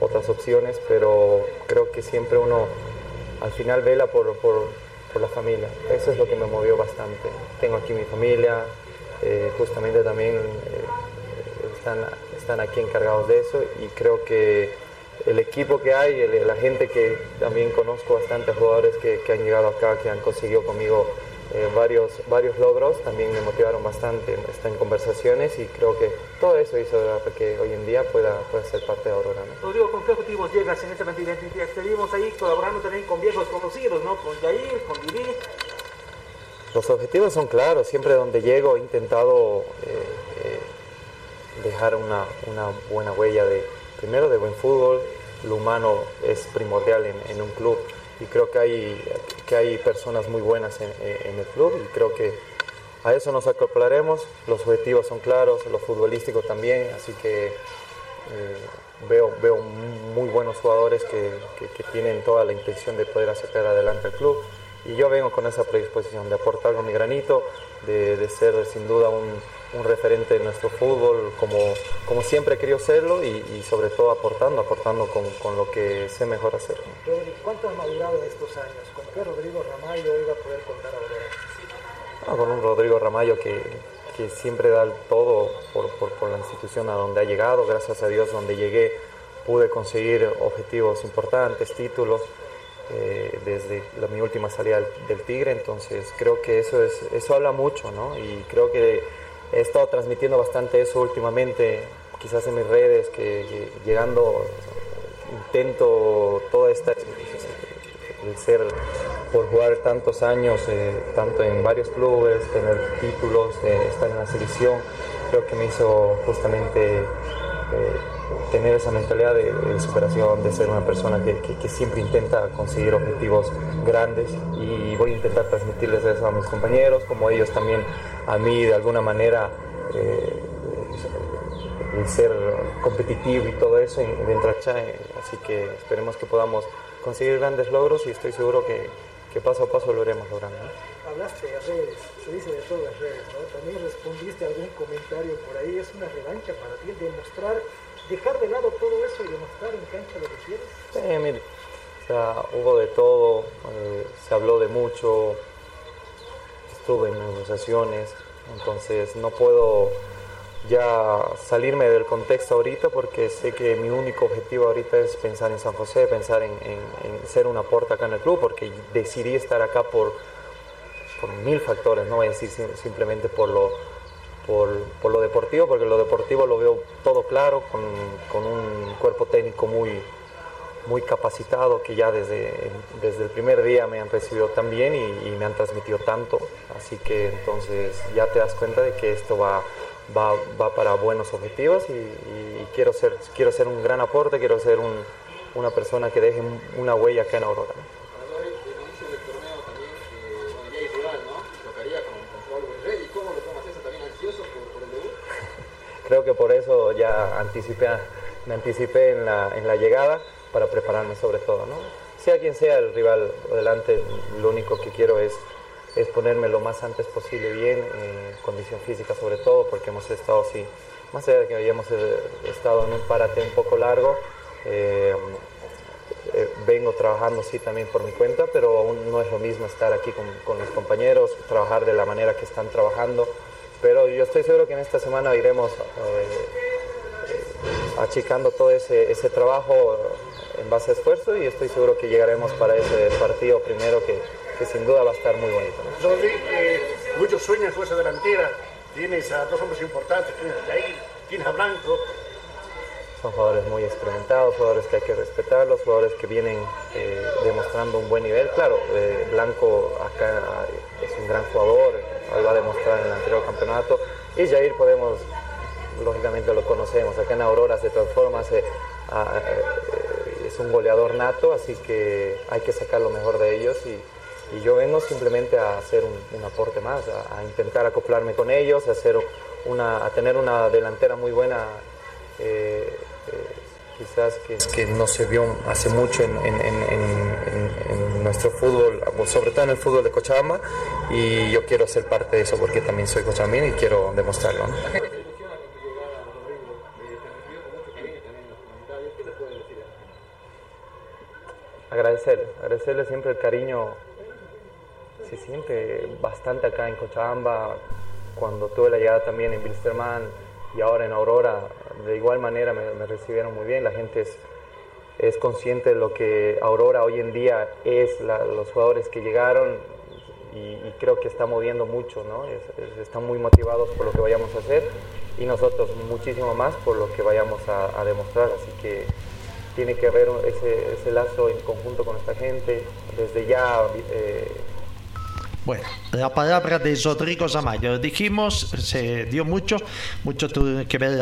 otras opciones, pero creo que siempre uno al final vela por, por por la familia. Eso es lo que me movió bastante. Tengo aquí mi familia, eh, justamente también eh, están, están aquí encargados de eso y creo que el equipo que hay, la gente que también conozco bastantes jugadores que, que han llegado acá, que han conseguido conmigo eh, varios, varios logros, también me motivaron bastante, está en conversaciones y creo que todo eso hizo que hoy en día pueda, pueda ser parte de Aurora.
¿no? Rodrigo, ¿con qué objetivos llegas en esta identidad? Estuvimos ahí colaborando también con viejos conocidos, ¿no? Con Jair, con Didi.
Los objetivos son claros, siempre donde llego he intentado eh, eh, dejar una, una, buena huella de, primero de buen fútbol, lo humano es primordial en, en un club y creo que hay, que hay personas muy buenas en, el club y creo que a eso nos acoplaremos, los objetivos son claros, lo futbolístico también, así que eh, veo, veo muy buenos jugadores que, que, tienen toda la intención de poder sacar adelante el club. Y yo vengo con esa predisposición de aportar con mi granito, de, de ser sin duda un, un referente de nuestro fútbol como, como siempre querido serlo y, sobre todo aportando, aportando con, con, lo que sé mejor hacer.
Rodrigo, ¿cuánto has madurado en estos años? ¿Con qué Rodrigo Ramallo iba a poder contar ahora?
Ah, con un Rodrigo Ramallo que, que siempre da todo por, por, por, la institución a donde ha llegado, gracias a Dios donde llegué pude conseguir objetivos importantes, títulos. Eh, desde la, mi última salida del, del, Tigre, entonces creo que eso, es, eso habla mucho, ¿no? Y creo que he estado transmitiendo bastante eso últimamente, quizás en mis redes, que, llegando intento toda esta el ser por jugar tantos años, eh, tanto en varios clubes, tener títulos, eh, estar en la selección, creo que me hizo justamente eh, tener esa mentalidad de, superación, de ser una persona que, siempre intenta conseguir objetivos grandes y voy a intentar transmitirles eso a mis compañeros, como ellos también a mí de alguna manera eh, el ser competitivo y todo eso dentro de Chai. Así que esperemos que podamos conseguir grandes logros y estoy seguro que, que paso a paso lo iremos logrando.
Hablaste de redes, se dice de todas las redes, ¿no? También respondiste a algún comentario por ahí, es una revancha para ti demostrar, dejar de lado todo eso y demostrar en cancha lo que quieres.
Sí, mire, o sea, hubo de todo, eh, se habló de mucho, estuve en negociaciones, entonces no puedo, ya salirme del contexto ahorita porque sé que mi único objetivo ahorita es pensar en San José, pensar en, ser un aporte acá en el club porque decidí estar acá por, por mil factores, no voy a decir simplemente por lo, por, lo deportivo, porque lo deportivo lo veo todo claro, con, con un cuerpo técnico muy, muy capacitado que ya desde, desde el primer día me han recibido tan bien y, me han transmitido tanto. Así que entonces ya te das cuenta de que esto va, va, va para buenos objetivos y, quiero, ser, quiero ser un gran aporte, quiero ser un, una persona que deje una huella acá en Aurora. Creo que por eso ya anticipé, me anticipé en la, en la llegada para prepararme sobre todo. ¿no? Sea quien sea el rival adelante, lo único que quiero es, es ponerme lo más antes posible bien, en condición física sobre todo, porque hemos estado así, más allá de que hayamos eh, estado en un parate un poco largo, eh, eh, vengo trabajando sí también por mi cuenta, pero aún no es lo mismo estar aquí con, los compañeros, trabajar de la manera que están trabajando, pero yo estoy seguro que en esta semana iremos achicando todo ese, ese trabajo en base a esfuerzo y estoy seguro que llegaremos para ese partido primero que, que sin duda va a estar muy bonito.
¿no? Eh, muchos sueños en fuerza delantera, tienes a dos hombres importantes, tienes a Jair, tienes a Blanco.
Son jugadores muy experimentados, jugadores que hay que respetarlos, jugadores que vienen eh, demostrando un buen nivel. Claro, eh, Blanco acá es un gran jugador, lo va a demostrar en el anterior campeonato. Y Jair podemos, lógicamente lo conocemos, acá en Aurora se transforma, se, es un goleador nato, así que hay que sacar lo mejor de ellos y, yo vengo simplemente a hacer un, aporte más, a, intentar acoplarme con ellos, a, hacer una, a tener una delantera muy buena, eh, eh, quizás que, no se vio hace mucho en, nuestro fútbol, sobre todo en el fútbol de Cochabamba, y yo quiero ser parte de eso porque también soy cochabambino y quiero demostrarlo. agradecerle, agradecerle siempre el cariño, se siente bastante acá en Cochabamba, cuando tuve la llegada también en Bilsterman y ahora en Aurora, de igual manera me, recibieron muy bien, la gente es, es, consciente de lo que Aurora hoy en día es, los jugadores que llegaron y, creo que está moviendo mucho, ¿no? están muy motivados por lo que vayamos a hacer y nosotros muchísimo más por lo que vayamos a, demostrar, así que tiene que haber ese, ese lazo en conjunto con esta gente, desde ya... Eh...
Bueno, la palabra de Rodrigo Zamayo. Dijimos, se dio mucho, mucho tuvo que ver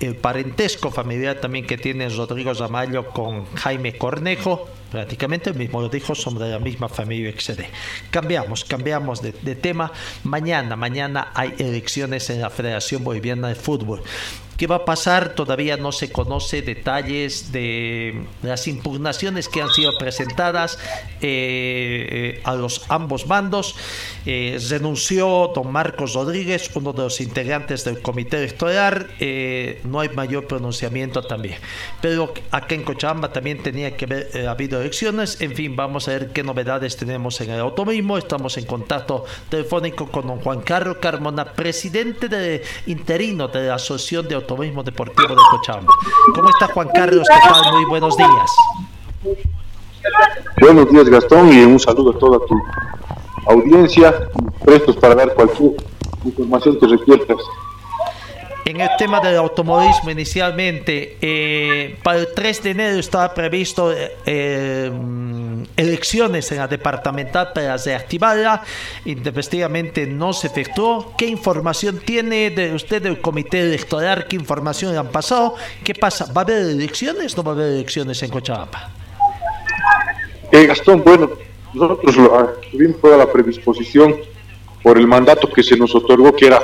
el parentesco familiar también que tiene Rodrigo Zamayo con Jaime Cornejo, prácticamente el mismo lo dijo, son de la misma familia, etc. Cambiamos, cambiamos de, tema. Mañana, mañana hay elecciones en la Federación Boliviana de Fútbol. ¿Qué va a pasar? Todavía no se conoce detalles de las impugnaciones que han sido presentadas eh, eh, a los ambos bandos. Eh, renunció don Marcos Rodríguez, uno de los integrantes del comité electoral. no hay mayor pronunciamiento también. Pero acá en Cochabamba también tenía que haber habido elecciones. En fin, vamos a ver qué novedades tenemos en el automismo. Estamos en contacto telefónico con don Juan Carlos Carmona, presidente de, interino de la Asociación de Automovilismo Deportivo de Cochabamba. ¿Cómo está Juan Carlos? Muy buenos días.
Buenos días Gastón y un saludo a toda tu audiencia, prestos para dar cualquier información que requieras.
En el tema del automovilismo inicialmente, eh, para el 3 de enero estaba previsto eh, elecciones en la departamental para reactivarla. Intempestivamente no se efectuó. ¿Qué información tiene de usted del comité electoral? ¿Qué información le han pasado? ¿Qué pasa? ¿Va a haber elecciones? ¿No va a haber elecciones en Cochabamba?
Eh, Gastón, bueno, nosotros tuvimos toda la predisposición por el mandato que se nos otorgó, que era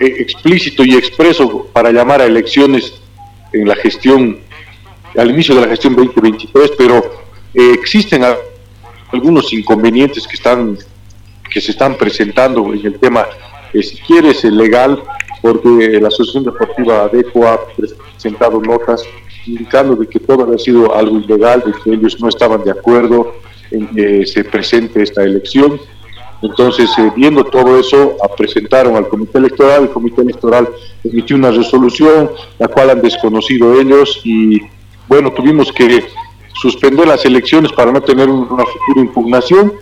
explícito y expreso para llamar a elecciones en la gestión, al inicio de la gestión 2023, pero eh, existen algunos inconvenientes que están que se están presentando en el tema, eh, si quieres, legal, porque la Asociación Deportiva ADECO ha presentado notas indicando de que todo había sido algo ilegal, de que ellos no estaban de acuerdo en que se presente esta elección Entonces, eh, viendo todo eso, presentaron al comité electoral, el comité electoral emitió una resolución, la cual han desconocido ellos y bueno, tuvimos que suspender las elecciones para no tener una futura impugnación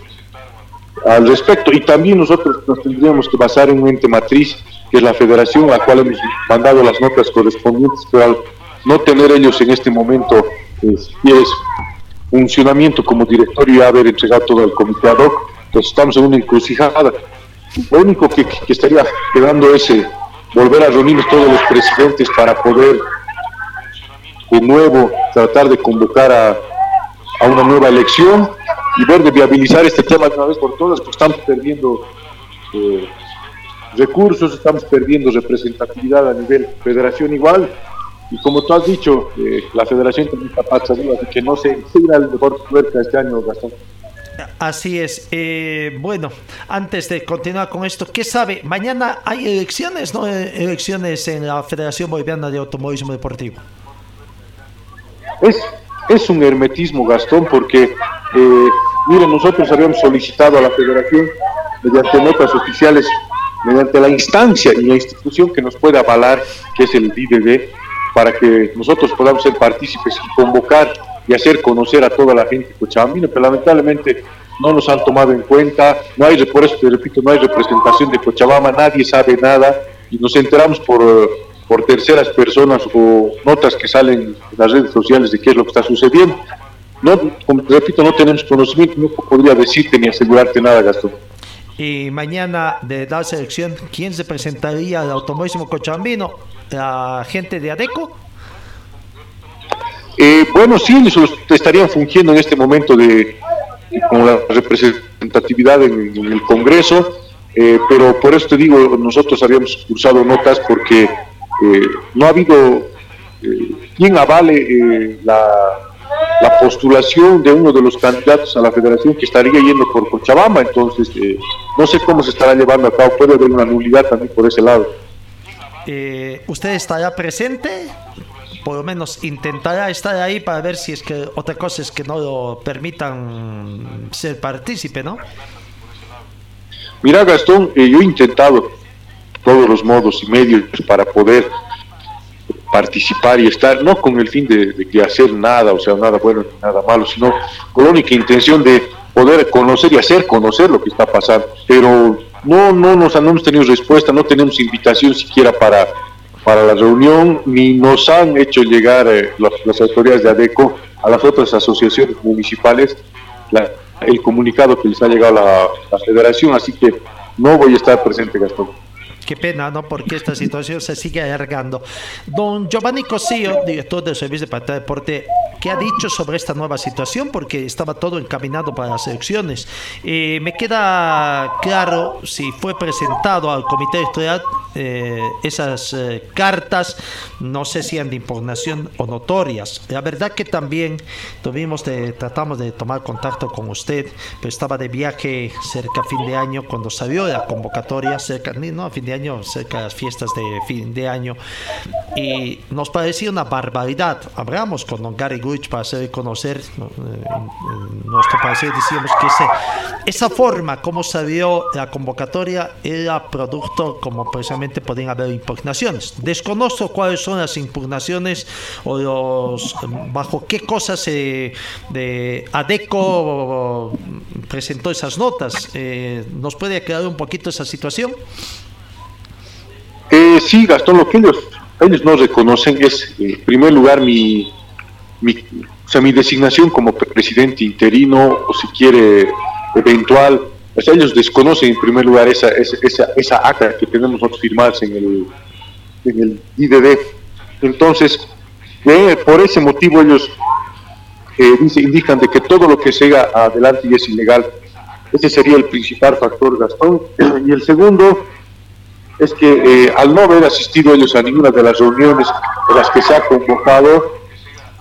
al respecto. Y también nosotros nos tendríamos que basar en un ente matriz, que es la federación, a la cual hemos mandado las notas correspondientes, pero al no tener ellos en este momento es, funcionamiento como directorio y haber entregado todo al comité ad hoc, pues estamos en una encrucijada. Lo único que, estaría quedando es eh, volver a reunirnos todos los presidentes para poder de nuevo tratar de convocar a, a una nueva elección y ver de viabilizar este tema de una vez por todas, porque estamos perdiendo eh, recursos, estamos perdiendo representatividad a nivel federación igual, y como tú has dicho, eh, la federación también está pasando, así que no sé, si irá el mejor suerte este año, Gastón.
Así es. Eh, bueno, antes de continuar con esto, ¿qué sabe? Mañana hay elecciones, ¿no? Elecciones en la Federación Boliviana de Automovilismo Deportivo.
Es, es un hermetismo, Gastón, porque, eh, nosotros habíamos solicitado a la Federación, mediante notas oficiales, mediante la instancia y la institución que nos puede avalar, que es el IDD, para que nosotros podamos ser partícipes y convocar y hacer conocer a toda la gente cochabambina, pero lamentablemente no nos han tomado en cuenta, no hay, por eso te repito, no hay representación de Cochabamba, nadie sabe nada y nos enteramos por, por terceras personas o notas que salen en las redes sociales de qué es lo que está sucediendo. No, como te repito, no tenemos conocimiento, no podría decirte ni asegurarte nada, Gastón.
Y mañana de la selección, ¿quién se presentaría al automovilismo cochabambino? ¿La gente de ADECO?
Eh, bueno, sí, ellos estarían fungiendo en este momento de con la representatividad en, el Congreso, eh, pero por eso te digo, nosotros habíamos cursado notas porque eh, no ha habido quien avale la, la, postulación de uno de los candidatos a la federación que estaría yendo por Cochabamba, entonces no sé cómo se estará llevando a cabo, puede haber una nulidad también por ese lado.
¿Usted estará presente? Por lo menos intentará estar ahí para ver si es que otra cosa es que no lo permitan ser partícipe, ¿no?
Mira, Gastón, eh, yo he intentado todos los modos y medios para poder participar y estar, no con el fin de, hacer nada, o sea, nada bueno ni nada malo, sino con la única intención de poder conocer y hacer conocer lo que está pasando. Pero no, no, no hemos tenido respuesta, no tenemos invitación siquiera para para la reunión, ni nos han hecho llegar eh, las autoridades de ADECO a las otras asociaciones municipales el comunicado que les ha llegado a la federación, así que no voy a estar presente, Gastón.
Qué pena, ¿no? Porque esta situación se sigue alargando. Don Giovanni Cosío, director del Servicio de Pantalla Deporte, ¿qué ha dicho sobre esta nueva situación? Porque estaba todo encaminado para las elecciones. Eh, me queda claro si fue presentado al comité electoral eh, esas eh, cartas, no sé si han de impugnación o notorias. La verdad que también tuvimos de, tratamos de tomar contacto con usted, pero estaba de viaje cerca a fin de año cuando salió la convocatoria, cerca, no, a fin de año cerca de las fiestas de fin de año, y nos parecía una barbaridad. Hablamos con don Gary Guich para hacer conocer nuestro parecer, decíamos que esa forma como salió la convocatoria era producto como precisamente podían haber impugnaciones. Desconozco cuáles son las impugnaciones o los bajo qué cosas de ADECO presentó esas notas. Eh, ¿Nos puede aclarar un poquito esa situación?
Eh, sí, Gastón, lo que ellos, ellos no reconocen es, en primer lugar, mi, mi, o sea, mi designación como presidente interino, o si quiere, eventual. O sea, ellos desconocen, en primer lugar, esa, esa, esa acta que tenemos nosotros firmadas en el, en el IDD. Entonces, eh, por ese motivo ellos eh, indican de que todo lo que se haga adelante es ilegal. Ese sería el principal factor, Gastón. (clears throat) Y el segundo es que eh, al no haber asistido ellos a ninguna de las reuniones en las que se ha convocado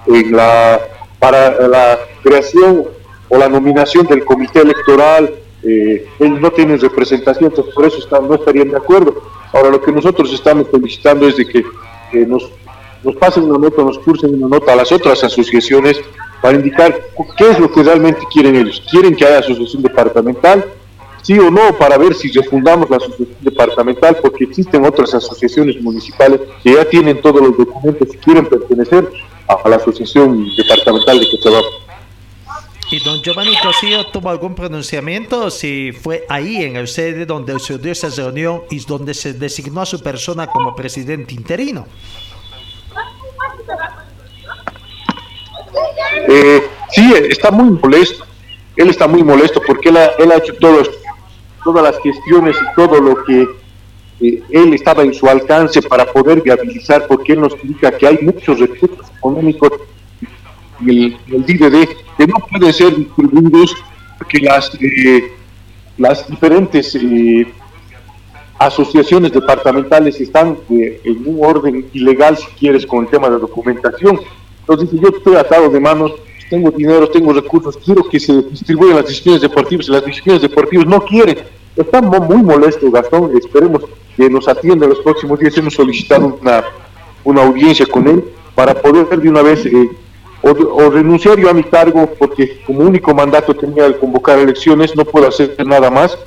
en la, para la creación o la nominación del comité electoral, eh, ellos no tienen representación, entonces por eso no estarían de acuerdo. Ahora lo que nosotros estamos solicitando es de que nos, nos pasen una nota, nos cursen una nota a las otras asociaciones para indicar qué es lo que realmente quieren ellos. ¿Quieren que haya asociación departamental? Sí o no para ver si refundamos la asociación departamental, porque existen otras asociaciones municipales que ya tienen todos los documentos y quieren pertenecer a la asociación departamental de Cochabamba.
¿Y don Giovanni Cosío tuvo algún pronunciamiento? Si fue ahí en el sede donde se dio esa reunión y donde se designó a su persona como presidente interino.
Eh, sí, está muy molesto. Él está muy molesto porque él ha, él ha hecho todos, todas las gestiones y todo lo que eh, él estaba en su alcance para poder viabilizar, porque él nos indica que hay muchos recursos económicos en el, el DDD que no pueden ser distribuidos porque las, eh, las diferentes eh, asociaciones departamentales están eh, en un orden ilegal, si quieres, con el tema de documentación. Entonces yo estoy atado de manos, tengo dinero, tengo recursos, quiero que se distribuyan las decisiones deportivas las decisiones deportivas no quieren. Está muy molesto Gastón, esperemos que nos atienda en los próximos días. Hemos solicitado una, una audiencia con él para poder de una vez eh, o, o, renunciar yo a mi cargo porque como único mandato tenía el convocar elecciones, no puedo hacer nada más,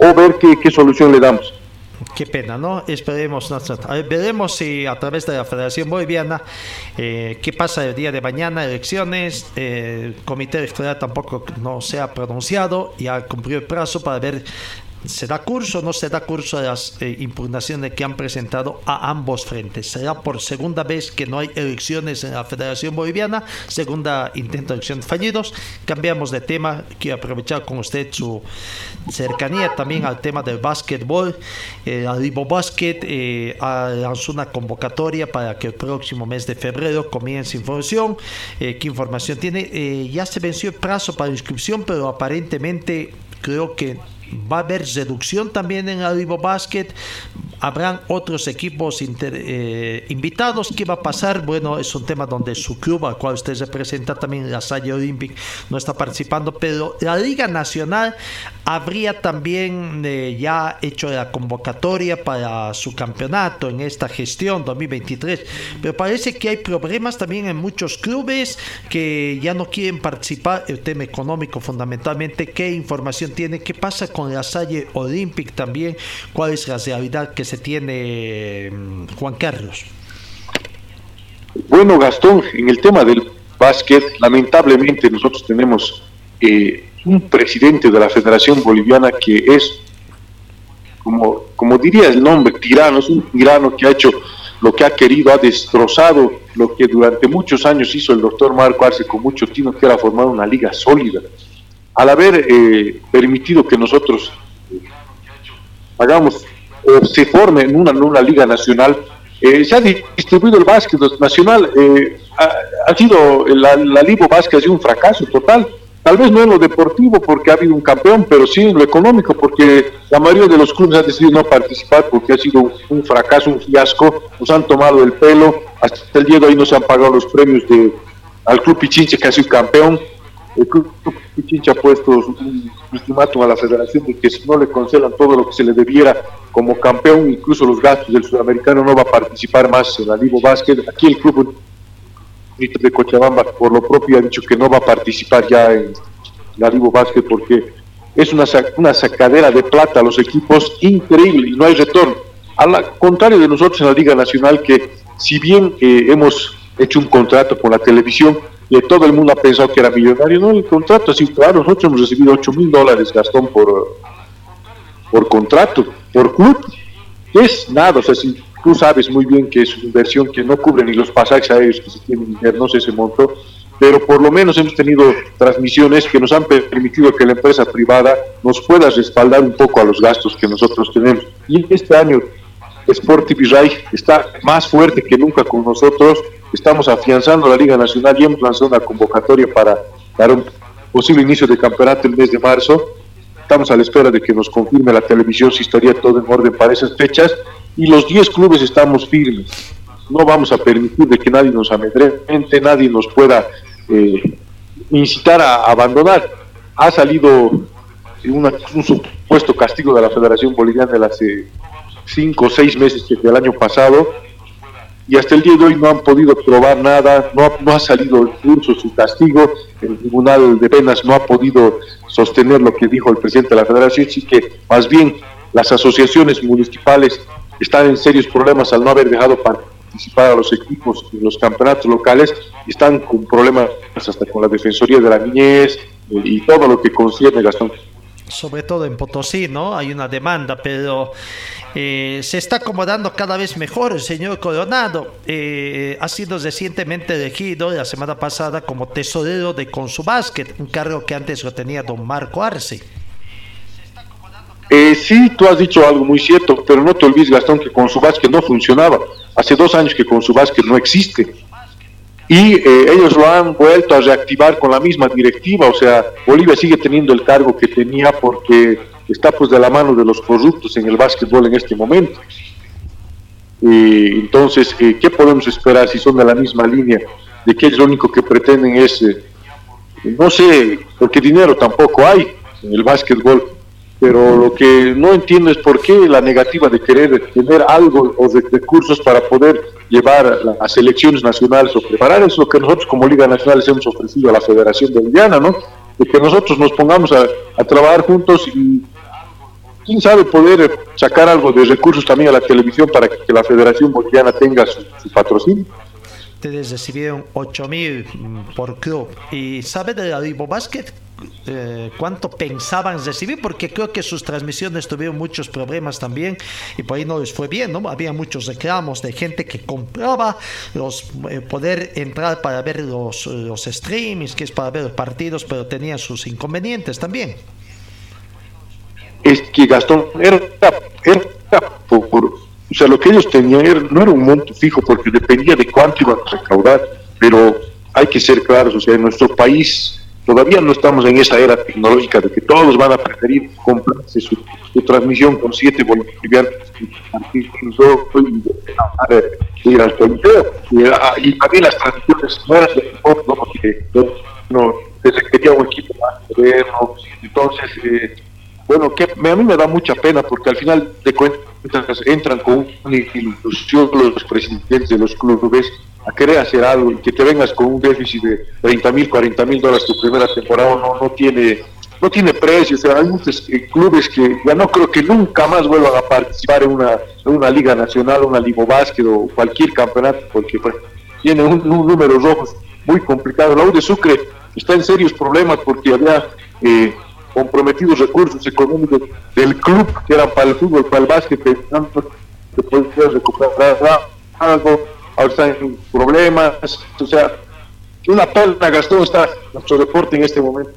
o ver qué, qué solución le damos.
Qué pena, ¿no? Esperemos, veremos si a través de la Federación Boliviana, eh, qué pasa el día de mañana, elecciones, eh, el Comité Electoral tampoco no se ha pronunciado, ya cumplió el plazo para ver ¿Se da curso o no se da curso a las eh, impugnaciones que han presentado a ambos frentes? Será por segunda vez que no hay elecciones en la Federación Boliviana, segunda intento de elecciones fallidos. Cambiamos de tema, quiero aprovechar con usted su cercanía también al tema del básquetbol. Eh, Arribo Basket eh, lanzó una convocatoria para que el próximo mes de febrero comience información. Eh, ¿Qué información tiene? Eh, ya se venció el plazo para inscripción, pero aparentemente creo que va a haber reducción también en Vivo Basket. Habrán otros equipos eh, invitados. ¿Qué va a pasar? Bueno, es un tema donde su club, al cual usted representa también, la Salle Olympic, no está participando, pero la Liga Nacional habría también eh, ya hecho la convocatoria para su campeonato en esta gestión 2023. Pero parece que hay problemas también en muchos clubes que ya no quieren participar. El tema económico, fundamentalmente, ¿qué información tiene? ¿Qué pasa la Salle Olympic también? ¿Cuál es la realidad que se tiene, Juan Carlos?
Bueno, Gastón, en el tema del básquet, lamentablemente nosotros tenemos eh, un presidente de la Federación Boliviana que es, como, como diría el nombre, tirano, es un tirano que ha hecho lo que ha querido, ha destrozado lo que durante muchos años hizo el doctor Marco Arce con mucho tino, que era formar una liga sólida. Al haber eh, permitido que nosotros eh, hagamos o se forme en una, en una liga nacional, eh, se ha distribuido el básquet nacional, eh, ha, ha, sido la, la Libo ha sido un fracaso total. Tal vez no en lo deportivo porque ha habido un campeón, pero sí en lo económico porque la mayoría de los clubes han decidido no participar porque ha sido un, un fracaso, un fiasco, nos han tomado el pelo, hasta el día de hoy no se han pagado los premios de, al Club Pichinche que ha sido campeón, el Club Pichincha ha puesto un ultimátum a la federación de que si no le concedan todo lo que se le debiera como campeón, incluso los gastos del sudamericano, no va a participar más en la Ligo Básquet. Aquí el club de Cochabamba, por lo propio, ha dicho que no va a participar ya en la Ligo Básquet porque es una, una sacadera de plata a los equipos increíble y no hay retorno. Al contrario de nosotros en la Liga Nacional, que si bien eh, hemos hecho un contrato con la televisión, y todo el mundo ha pensado que era millonario. No, el contrato así, claro, nosotros hemos recibido 8 mil dólares, Gastón, por, por contrato, por club. Es nada, o sea, si tú sabes muy bien que es una inversión que no cubre ni los pasajes aéreos que se tienen sé ese monto, pero por lo menos hemos tenido transmisiones que nos han permitido que la empresa privada nos pueda respaldar un poco a los gastos que nosotros tenemos. Y este año Sport TV Rai está más fuerte que nunca con nosotros estamos afianzando la Liga Nacional y hemos lanzado una convocatoria para dar un posible inicio de campeonato el mes de marzo. Estamos a la espera de que nos confirme la televisión si estaría todo en orden para esas fechas y los 10 clubes estamos firmes. No vamos a permitir de que nadie nos amedrente, nadie nos pueda eh, incitar a abandonar. Ha salido un supuesto castigo de la Federación Boliviana de hace 5 o 6 meses que del año pasado y hasta el día de hoy no han podido probar nada, no ha, no ha salido el curso, su castigo, el Tribunal de Penas no ha podido sostener lo que dijo el presidente de la Federación, así que más bien las asociaciones municipales están en serios problemas al no haber dejado participar a los equipos en los campeonatos locales, están con problemas hasta con la Defensoría de la Niñez eh, y todo lo que concierne Gastón.
Sobre todo en Potosí, ¿no? Hay una demanda, pero eh, se está acomodando cada vez mejor el señor Coronado. Eh, ha sido recientemente elegido la semana pasada como tesorero de Consubásquet, un cargo que antes lo tenía don Marco Arce.
Eh, sí, tú has dicho algo muy cierto, pero no te olvides, Gastón, que Consubásquet no funcionaba. Hace dos años que Consubásquet no existe. Y eh, ellos lo han vuelto a reactivar con la misma directiva, o sea, Bolivia sigue teniendo el cargo que tenía porque está pues de la mano de los corruptos en el básquetbol en este momento. Eh, entonces, eh, ¿qué podemos esperar si son de la misma línea? De que ellos lo único que pretenden es, eh, no sé, porque dinero tampoco hay en el básquetbol, pero lo que no entiendo es por qué la negativa de querer tener algo o de recursos para poder llevar a selecciones nacionales o preparar es lo que nosotros como Liga Nacional les hemos ofrecido a la Federación Boliviana, ¿no? De que nosotros nos pongamos a, a trabajar juntos y quién sabe poder sacar algo de recursos también a la televisión para que la Federación Boliviana tenga su, su patrocinio.
Ustedes recibieron 8 mil por club. ¿Y sabe de la Libo Basket eh, cuánto pensaban recibir? Porque creo que sus transmisiones tuvieron muchos problemas también y por ahí no les fue bien, ¿no? Había muchos reclamos de gente que compraba los eh, poder entrar para ver los, los streamings, que es para ver los partidos, pero tenía sus inconvenientes también.
Es que Gastón era, era por o sea, lo que ellos tenían era, no era un monto fijo porque dependía de cuánto iban a recaudar, pero hay que ser claros, o sea, en nuestro país todavía no estamos en esa era tecnológica de que todos van a preferir comprarse su, transmisión con siete bolivianos y ir al. Y, también las transmisiones no eran de ¿no? porque no, se quería un equipo más moderno, entonces... Eh, bueno, que a mí me da mucha pena porque al final de cuentas entran con una ilusión los presidentes de los clubes a querer hacer algo y que te vengas con un déficit de 30 mil, 40 mil dólares tu primera temporada no, no tiene no tiene precio, o sea, hay muchos eh, clubes que ya no creo que nunca más vuelvan a participar en una, en una liga nacional, una liga básquet o cualquier campeonato, porque pues, tiene un, un número rojos muy complicado. La U de Sucre está en serios problemas porque había eh, comprometidos recursos económicos del club que eran para el fútbol, para el básquet, pensando que podía recuperar algo, ahora están en problemas, o sea, una pena Gastón está nuestro deporte en este momento.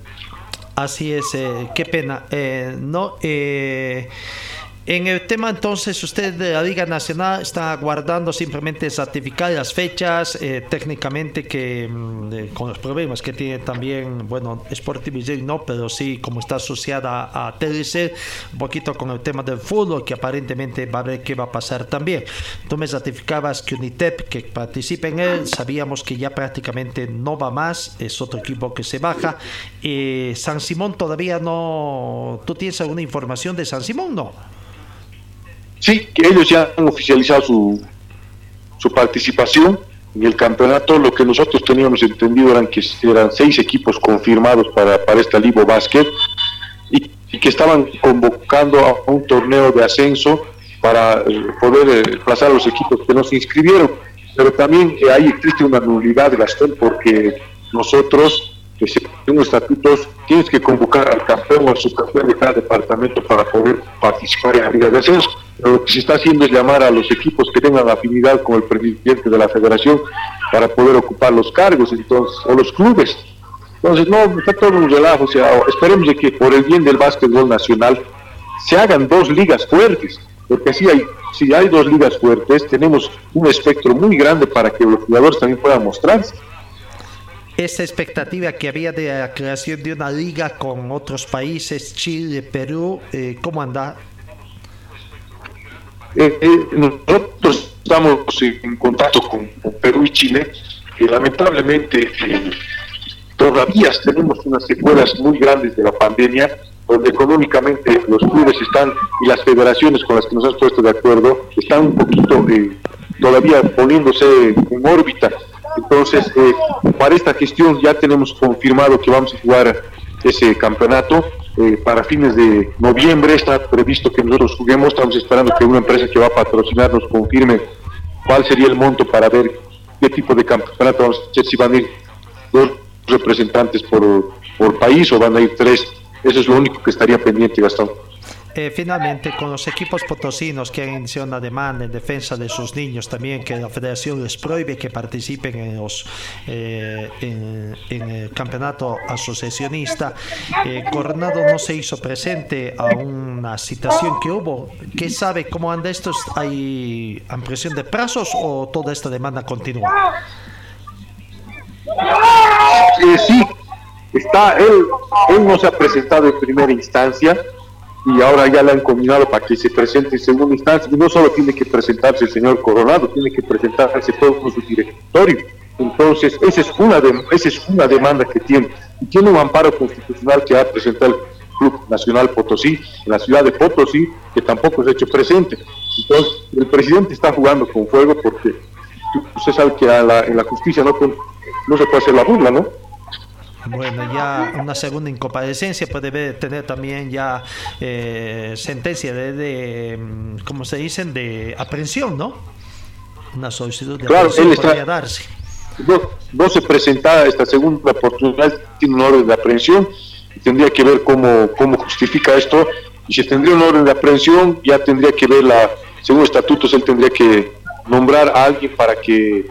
Así es, eh, qué pena. Eh, no, eh, en el tema entonces, usted de la Liga Nacional está aguardando simplemente certificar las fechas, eh, técnicamente que eh, con los problemas que tiene también, bueno, Sport TV no, pero sí como está asociada a TDC, un poquito con el tema del fútbol, que aparentemente va a ver qué va a pasar también. Tú me certificabas que UNITEP, que participa en él, sabíamos que ya prácticamente no va más, es otro equipo que se baja. Eh, San Simón todavía no... ¿Tú tienes alguna información de San Simón? No.
Sí, que ellos ya han oficializado su, su participación en el campeonato. Lo que nosotros teníamos entendido eran que eran seis equipos confirmados para, para esta Libo Basket y, y, que estaban convocando a un torneo de ascenso para eh, poder eh, pasar a los equipos que no se inscribieron. Pero también eh, ahí existe una nulidad, Gastón, porque nosotros que según estatutos tienes que convocar al campeón o al subcampeón de cada departamento para poder participar en la Liga de Ascenso. Lo que se está haciendo es llamar a los equipos que tengan afinidad con el presidente de la federación para poder ocupar los cargos entonces o los clubes. Entonces, no, está todo un relajo. O sea, esperemos de que por el bien del básquetbol nacional se hagan dos ligas fuertes, porque así hay, si hay dos ligas fuertes, tenemos un espectro muy grande para que los jugadores también puedan mostrarse
esa expectativa que había de la creación de una liga con otros países, Chile, Perú, eh, ¿cómo anda?
Eh, eh, nosotros estamos en contacto con, Perú y Chile, que lamentablemente todavía tenemos unas secuelas muy grandes de la pandemia, donde económicamente los clubes están y las federaciones con las que nos hemos puesto de acuerdo están un poquito todavía poniéndose en órbita. Entonces, eh, para esta gestión ya tenemos confirmado que vamos a jugar ese campeonato. Eh, para fines de noviembre está previsto que nosotros juguemos. Estamos esperando que una empresa que va a patrocinar nos confirme cuál sería el monto para ver qué tipo de campeonato vamos a hacer, si van a ir dos representantes por, por país o van a ir tres. Eso es lo único que estaría pendiente, Gastón.
Eh, finalmente, con los equipos potosinos que han iniciado una demanda en defensa de sus niños también, que la federación les prohíbe que participen en, los, eh, en, el campeonato asociacionista, eh, Coronado no se hizo presente a una situación que hubo. ¿Qué sabe cómo anda esto? ¿Hay ampliación de plazos o toda esta demanda continúa?
sí, está, él, él no se ha presentado en primera instancia y ahora ya le han combinado para que se presente en segunda instancia. Y no solo tiene que presentarse el señor Coronado, tiene que presentarse todo su directorio. Entonces, esa es una, de, esa es una demanda que tiene. Y tiene un amparo constitucional que ha presentado el Club Nacional Potosí, en la ciudad de Potosí, que tampoco se ha hecho presente. Entonces, el presidente está jugando con fuego porque usted sabe que en la justicia no, no se puede hacer la burla, ¿no?
Bueno, ya una segunda incomparecencia puede tener también ya eh, sentencia de, de, mm, ¿cómo se dicen? De aprehensión, ¿no? Una solicitud de
claro, aprehensión podría darse. No, se presenta esta segunda oportunidad, tiene un orden de aprehensión, y tendría que ver cómo, cómo justifica esto, y si tendría un orden de aprehensión, ya tendría que ver la, según estatutos, él tendría que nombrar a alguien para que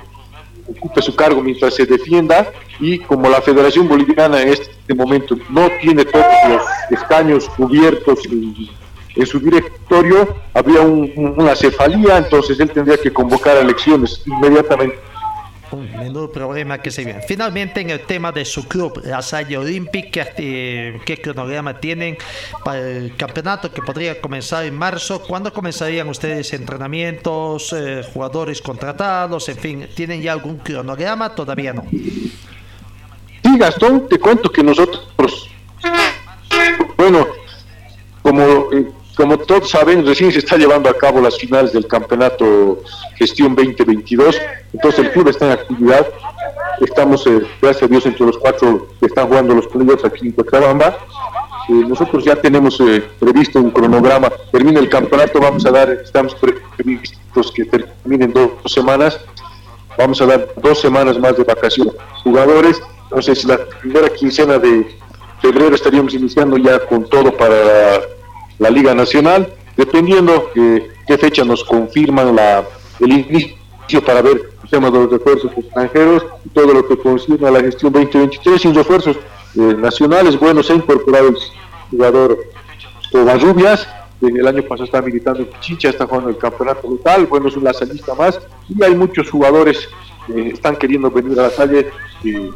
ocupe su cargo mientras se defienda y como la Federación Boliviana en este momento no tiene todos los escaños cubiertos en, su directorio, habría una cefalía, entonces él tendría que convocar elecciones inmediatamente.
Un menudo problema que se viene. Finalmente, en el tema de su club, la Salle Olímpica, ¿qué cronograma tienen para el campeonato que podría comenzar en marzo? ¿Cuándo comenzarían ustedes entrenamientos, eh, jugadores contratados? En fin, ¿tienen ya algún cronograma? Todavía no.
Sí, Gastón, te cuento que nosotros, bueno, como eh, como todos saben, recién se está llevando a cabo las finales del campeonato Gestión 2022, entonces el club está en actividad, estamos, eh, gracias a Dios, entre los cuatro que están jugando los playoffs aquí en Cochabamba. Eh, nosotros ya tenemos eh, previsto un cronograma, termina el campeonato, vamos a dar, estamos previstos que terminen dos, semanas, vamos a dar dos semanas más de vacaciones. Jugadores, entonces la primera quincena de febrero estaríamos iniciando ya con todo para la Liga Nacional, dependiendo de qué fecha nos confirman la, el inicio para ver el tema de los refuerzos extranjeros y todo lo que concierne a la gestión 2023 sin refuerzos eh, nacionales. Bueno, se ha incorporado el jugador Covarrubias, el año pasado está militando en Chicha, está jugando el campeonato local, bueno, es una salista más, y hay muchos jugadores que están queriendo venir a la calle eh,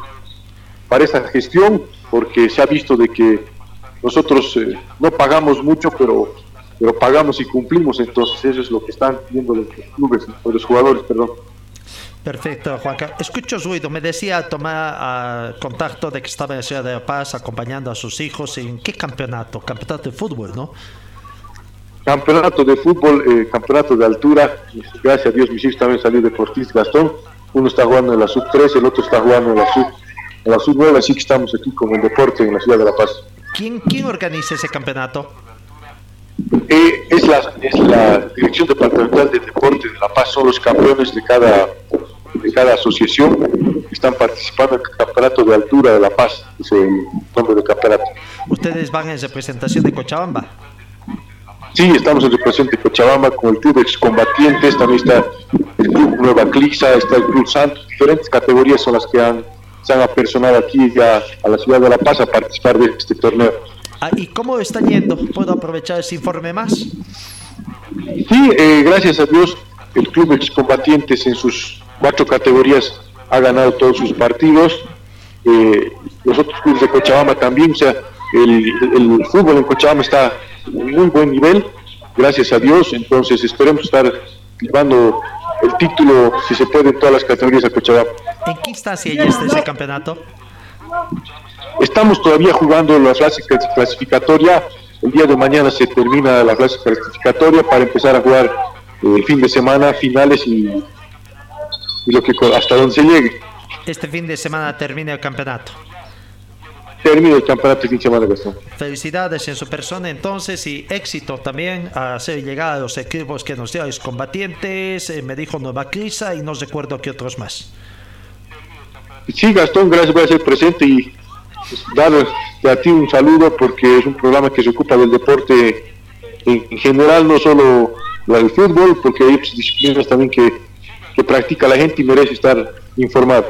para esa gestión, porque se ha visto de que nosotros eh, no pagamos mucho, pero pero pagamos y cumplimos, entonces eso es lo que están viendo los clubes, los jugadores, perdón.
Perfecto, Juanca. Escucho ruido. Me decía tomar uh, contacto de que estaba en la ciudad de La Paz acompañando a sus hijos. ¿En qué campeonato? Campeonato de fútbol, ¿no?
Campeonato de fútbol, eh, campeonato de altura. Gracias a Dios, mis hijos también salió deportista Gastón. Uno está jugando en la sub-13, el otro está jugando en la sub en la sub-9, así que estamos aquí con el deporte en la ciudad de La Paz.
¿Quién, quién organiza ese campeonato?
Eh, es, la, es la Dirección Departamental de Deporte de La Paz, son los campeones de cada, de cada asociación que están participando en el Campeonato de Altura de La Paz, es el nombre del campeonato.
¿Ustedes van en representación de Cochabamba?
Sí, estamos en representación de Cochabamba con el Club Excombatientes, también está el Club Nueva Clisa, está el Club Santos, diferentes categorías son las que han, se han apersonado aquí ya a la ciudad de La Paz a participar de este torneo.
Ah, ¿Y cómo está yendo? ¿Puedo aprovechar ese informe más?
Sí, eh, gracias a Dios, el Club Excombatientes en sus cuatro categorías ha ganado todos sus partidos. Eh, los otros clubes de Cochabamba también, o sea, el, fútbol en Cochabamba está en muy buen nivel, gracias a Dios. Entonces, esperemos estar llevando el título, si se puede, en todas las categorías de Cochabamba.
¿En qué instancia está ese campeonato?
Estamos todavía jugando la fase clasificatoria. El día de mañana se termina la fase clasificatoria para empezar a jugar el eh, fin de semana, finales y, y lo que hasta donde se llegue.
Este fin de semana termina el campeonato.
Termina el campeonato fin de semana, Gastón.
Felicidades en su persona entonces y éxito también a hacer llegar a los equipos que nos los combatientes, eh, me dijo Nueva Crisa y no recuerdo qué otros más.
Sí, Gastón, gracias por ser presente y pues, darle a ti un saludo porque es un programa que se ocupa del deporte en, general, no solo del fútbol, porque hay otras disciplinas también que, que practica la gente y merece estar informado.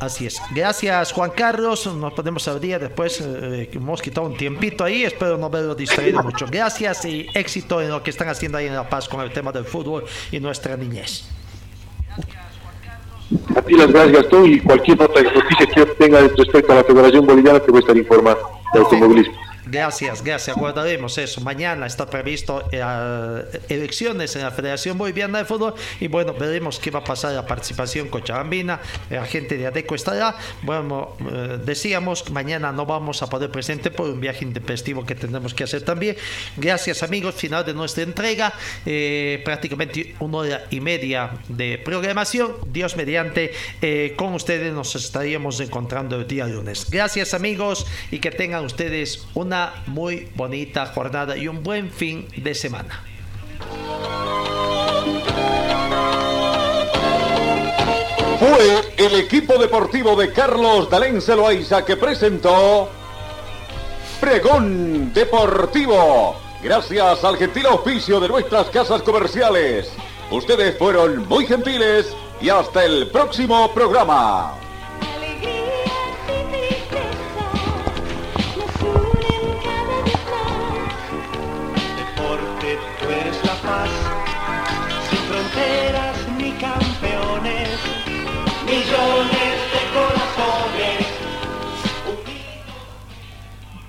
Así es. Gracias, Juan Carlos. Nos ponemos al día después. Eh, hemos quitado un tiempito ahí. Espero no verlo distraído mucho. Gracias y éxito en lo que están haciendo ahí en La Paz con el tema del fútbol y nuestra niñez.
A ti las gracias, Gastón, y cualquier otra noticia que tenga respecto a la Federación Boliviana te voy a estar informando de automovilismo.
Gracias, gracias. Guardaremos eso. Mañana está previsto eh, elecciones en la Federación Boliviana de Fútbol y bueno, veremos qué va a pasar la participación cochabambina. La gente de ADECO estará. Bueno, eh, decíamos, mañana no vamos a poder presente por un viaje intempestivo que tenemos que hacer también. Gracias amigos, final de nuestra entrega. Eh, prácticamente una hora y media de programación. Dios mediante, con ustedes nos estaríamos encontrando el día lunes. Gracias amigos y que tengan ustedes una muy bonita jornada y un buen fin de semana.
Fue el equipo deportivo de Carlos Dalén Celoaiza que presentó Pregón Deportivo. Gracias al gentil auspicio de nuestras casas comerciales. Ustedes fueron muy gentiles y hasta el próximo programa.